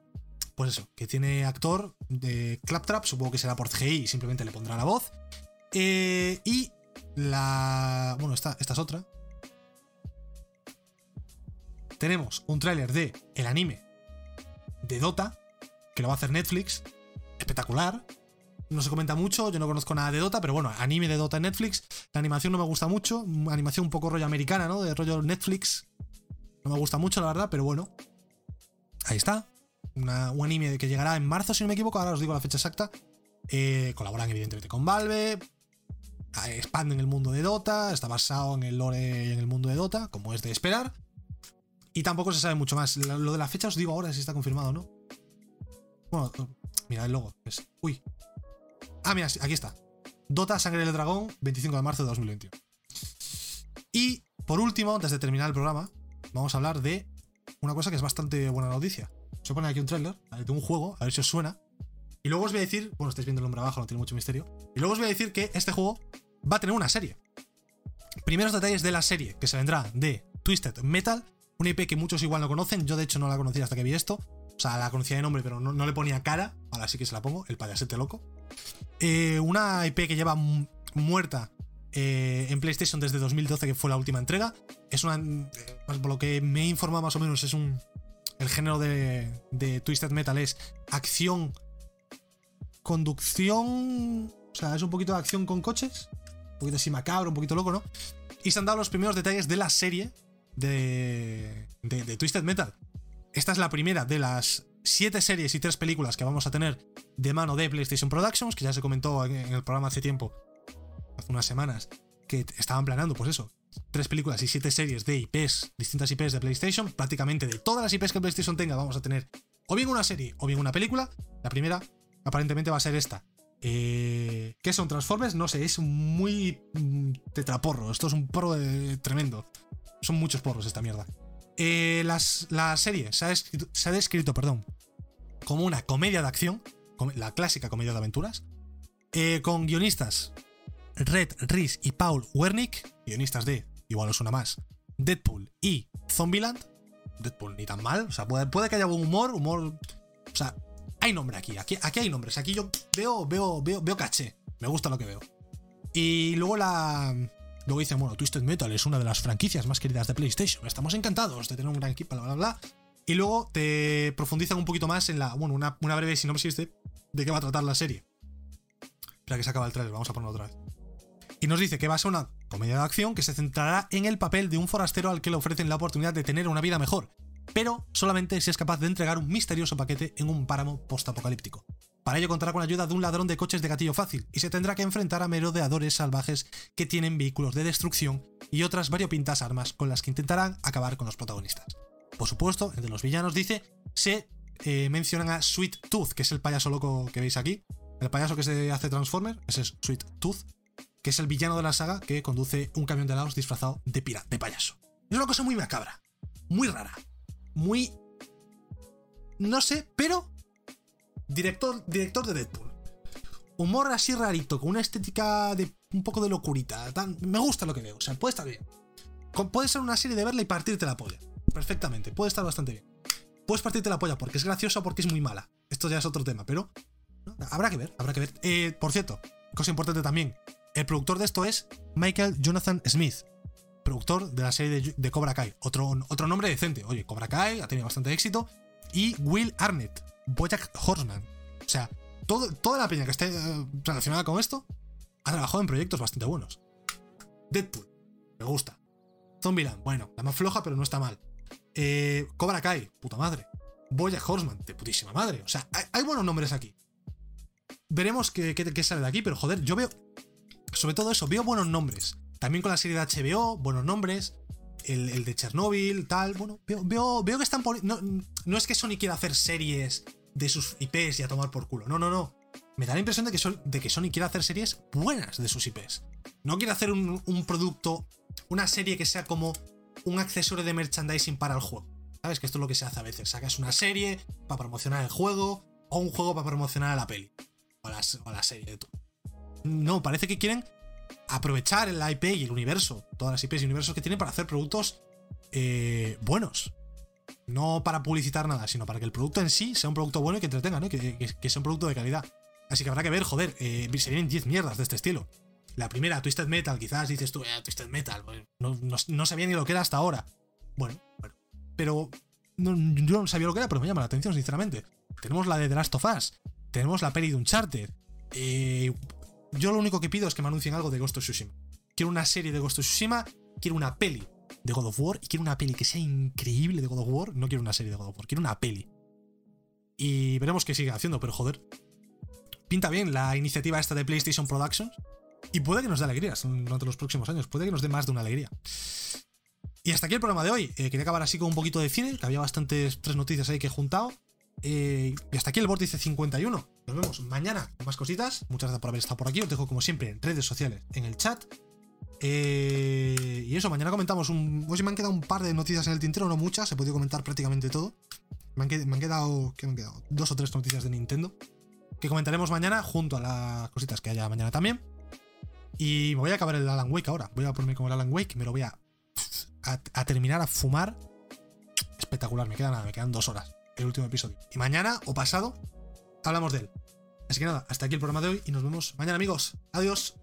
Pues eso, que tiene actor de Claptrap, supongo que será por CGI y simplemente le pondrá la voz. Eh, y la... Bueno, esta, esta es otra. Tenemos un tráiler de el anime de Dota, que lo va a hacer Netflix. Espectacular no se comenta mucho, yo no conozco nada de Dota, pero bueno, anime de Dota en Netflix. La animación no me gusta mucho, animación un poco rollo americana, ¿no? De rollo Netflix. No me gusta mucho, la verdad, pero bueno. Ahí está. un anime que llegará en marzo, si no me equivoco, ahora os digo la fecha exacta. Eh, colaboran evidentemente con Valve. Eh, expanden el mundo de Dota. Está basado en el lore en el mundo de Dota, como es de esperar. Y tampoco se sabe mucho más. Lo de la fecha os digo ahora si está confirmado no. Bueno, mira el logo. uy, Ah, mira, aquí está. Dota Sangre del Dragón, 25 de marzo de 2021. Y por último, antes de terminar el programa, vamos a hablar de una cosa que es bastante buena noticia. Se pone aquí un trailer de un juego, a ver si os suena. Y luego os voy a decir, bueno, estáis viendo el nombre abajo, no tiene mucho misterio. Y luego os voy a decir que este juego va a tener una serie. Primeros detalles de la serie, que se vendrá de Twisted Metal, una IP que muchos igual no conocen. Yo, de hecho, no la conocía hasta que vi esto. Sea, la conocía de nombre, pero no, le ponía cara. Ahora sí que se la pongo, el payasete loco. Eh, una IP que lleva muerta eh, en PlayStation desde 2012, que fue la última entrega. Es una. Eh, por lo que me he informado más o menos, es un. El género de, de Twisted Metal es acción. Conducción. O sea, es un poquito de acción con coches. Un poquito así macabro, un poquito loco, ¿no? Y se han dado los primeros detalles de la serie de, de Twisted Metal. Esta es la primera de las siete series y tres películas que vamos a tener de mano de PlayStation Productions, que ya se comentó en el programa hace tiempo hace unas semanas, que estaban planeando, pues eso, tres películas y siete series de IPs, distintas IPs de PlayStation, prácticamente de todas las IPs que PlayStation tenga, vamos a tener o bien una serie o bien una película. La primera, aparentemente, va a ser esta. Eh, ¿Qué son Transformers? No sé, es muy mm, tetraporro. Esto es un porro tremendo. Son muchos porros esta mierda. Eh, la serie se ha, se ha descrito, perdón, como una comedia de acción, la clásica comedia de aventuras, eh, con guionistas Red Reese y Paul Wernick, guionistas de, igual os suena más, Deadpool y Zombieland. Deadpool ni tan mal, o sea, puede, que haya buen humor, humor. O sea, hay nombre aquí, aquí, aquí hay nombres, aquí yo veo, veo, veo, veo caché, me gusta lo que veo. Y luego la. Luego dicen, bueno, Twisted Metal es una de las franquicias más queridas de PlayStation. Estamos encantados de tener un gran equipo, bla, bla, bla. Y luego te profundizan un poquito más en la. Bueno, una, una breve sinopsis de, de qué va a tratar la serie. Espera que se acaba el trailer, vamos a ponerlo otra vez y nos dice que va a ser una comedia de acción que se centrará en el papel de un forastero al que le ofrecen la oportunidad de tener una vida mejor, pero solamente si es capaz de entregar un misterioso paquete en un páramo postapocalíptico. Para ello contará con la ayuda de un ladrón de coches de gatillo fácil y se tendrá que enfrentar a merodeadores salvajes que tienen vehículos de destrucción y otras variopintas armas con las que intentarán acabar con los protagonistas. Por supuesto, entre los villanos dice, se eh, mencionan a Sweet Tooth, que es el payaso loco que veis aquí, el payaso que se hace Transformer, ese es Sweet Tooth, que es el villano de la saga que conduce un camión de helados disfrazado de pirata, de payaso. Es una cosa muy macabra, muy rara, muy... No sé, pero... Director, director de Deadpool. Humor así rarito, con una estética de un poco de locurita. me gusta lo que veo, o sea, puede estar bien. Puede ser una serie de verla y partirte la polla. Perfectamente, puede estar bastante bien. Puedes partirte la polla porque es graciosa o porque es muy mala. Esto ya es otro tema, pero habrá que ver, habrá que ver. Eh, por cierto, cosa importante también, el productor de esto es Michael Jonathan Smith, productor de la serie de, Cobra Kai. Otro, otro nombre decente. Oye, Cobra Kai ha tenido bastante éxito. Y Will Arnett, Bojack Horseman. O sea, toda la peña que esté eh, relacionada con esto ha trabajado en proyectos bastante buenos. Deadpool, me gusta. Zombieland, bueno, la más floja, pero no está mal. Eh, Cobra Kai, puta madre. Bojack Horseman, de putísima madre. O sea, hay, buenos nombres aquí. Veremos qué, qué, sale de aquí, pero joder, yo veo sobre todo eso, veo buenos nombres. También con la serie de HBO, buenos nombres. El, de Chernobyl, tal. Bueno, veo, veo, que están no, no, es que Sony quiera hacer series de sus IPs y a tomar por culo. No, no, no. Me da la impresión de que, de que Sony quiere hacer series buenas de sus IPs. No quiere hacer un, producto, una serie que sea como un accesorio de merchandising para el juego. ¿Sabes? Que esto es lo que se hace a veces. Sacas una serie para promocionar el juego o un juego para promocionar la peli. O la, la serie de tu. No, parece que quieren aprovechar el IP y el universo, todas las IPs y universos que tienen para hacer productos eh, buenos. No para publicitar nada, sino para que el producto en sí sea un producto bueno y que entretenga, ¿no? Que, sea un producto de calidad. Así que habrá que ver, joder, eh, se vienen 10 mierdas de este estilo. La primera, Twisted Metal, quizás dices tú, eh, Twisted Metal, no, sabía ni lo que era hasta ahora. Bueno. Pero yo no sabía lo que era, pero me llama la atención, sinceramente. Tenemos la de The Last of Us, tenemos la peli de Uncharted, eh, yo lo único que pido es que me anuncien algo de Ghost of Tsushima. Quiero una serie de Ghost of Tsushima, quiero una peli de God of War y quiero una peli que sea increíble de God of War. No quiero una serie de God of War, quiero una peli. Y veremos qué sigue haciendo, pero joder. Pinta bien la iniciativa esta de PlayStation Productions. Y puede que nos dé alegrías durante los próximos años. Puede que nos dé más de una alegría. Y hasta aquí el programa de hoy. Eh, quería acabar así con un poquito de cine, que había bastantes tres noticias ahí que he juntado. Eh, y hasta aquí el vórtice 51. Nos vemos mañana con más cositas. Muchas gracias por haber estado por aquí. Os dejo como siempre en redes sociales, en el chat. Eh, y eso, mañana comentamos un. Me han quedado un par de noticias en el tintero, no muchas, he podido comentar prácticamente todo. Me han, quedado. Dos o tres noticias de Nintendo. Que comentaremos mañana junto a las cositas que haya mañana también. Y me voy a acabar el Alan Wake ahora. Voy a ponerme con el Alan Wake, me lo voy a, a, terminar a fumar. Espectacular, me quedan nada, me quedan dos horas. El último episodio. Y mañana o pasado hablamos de él. Así que nada, hasta aquí el programa de hoy y nos vemos mañana amigos. Adiós.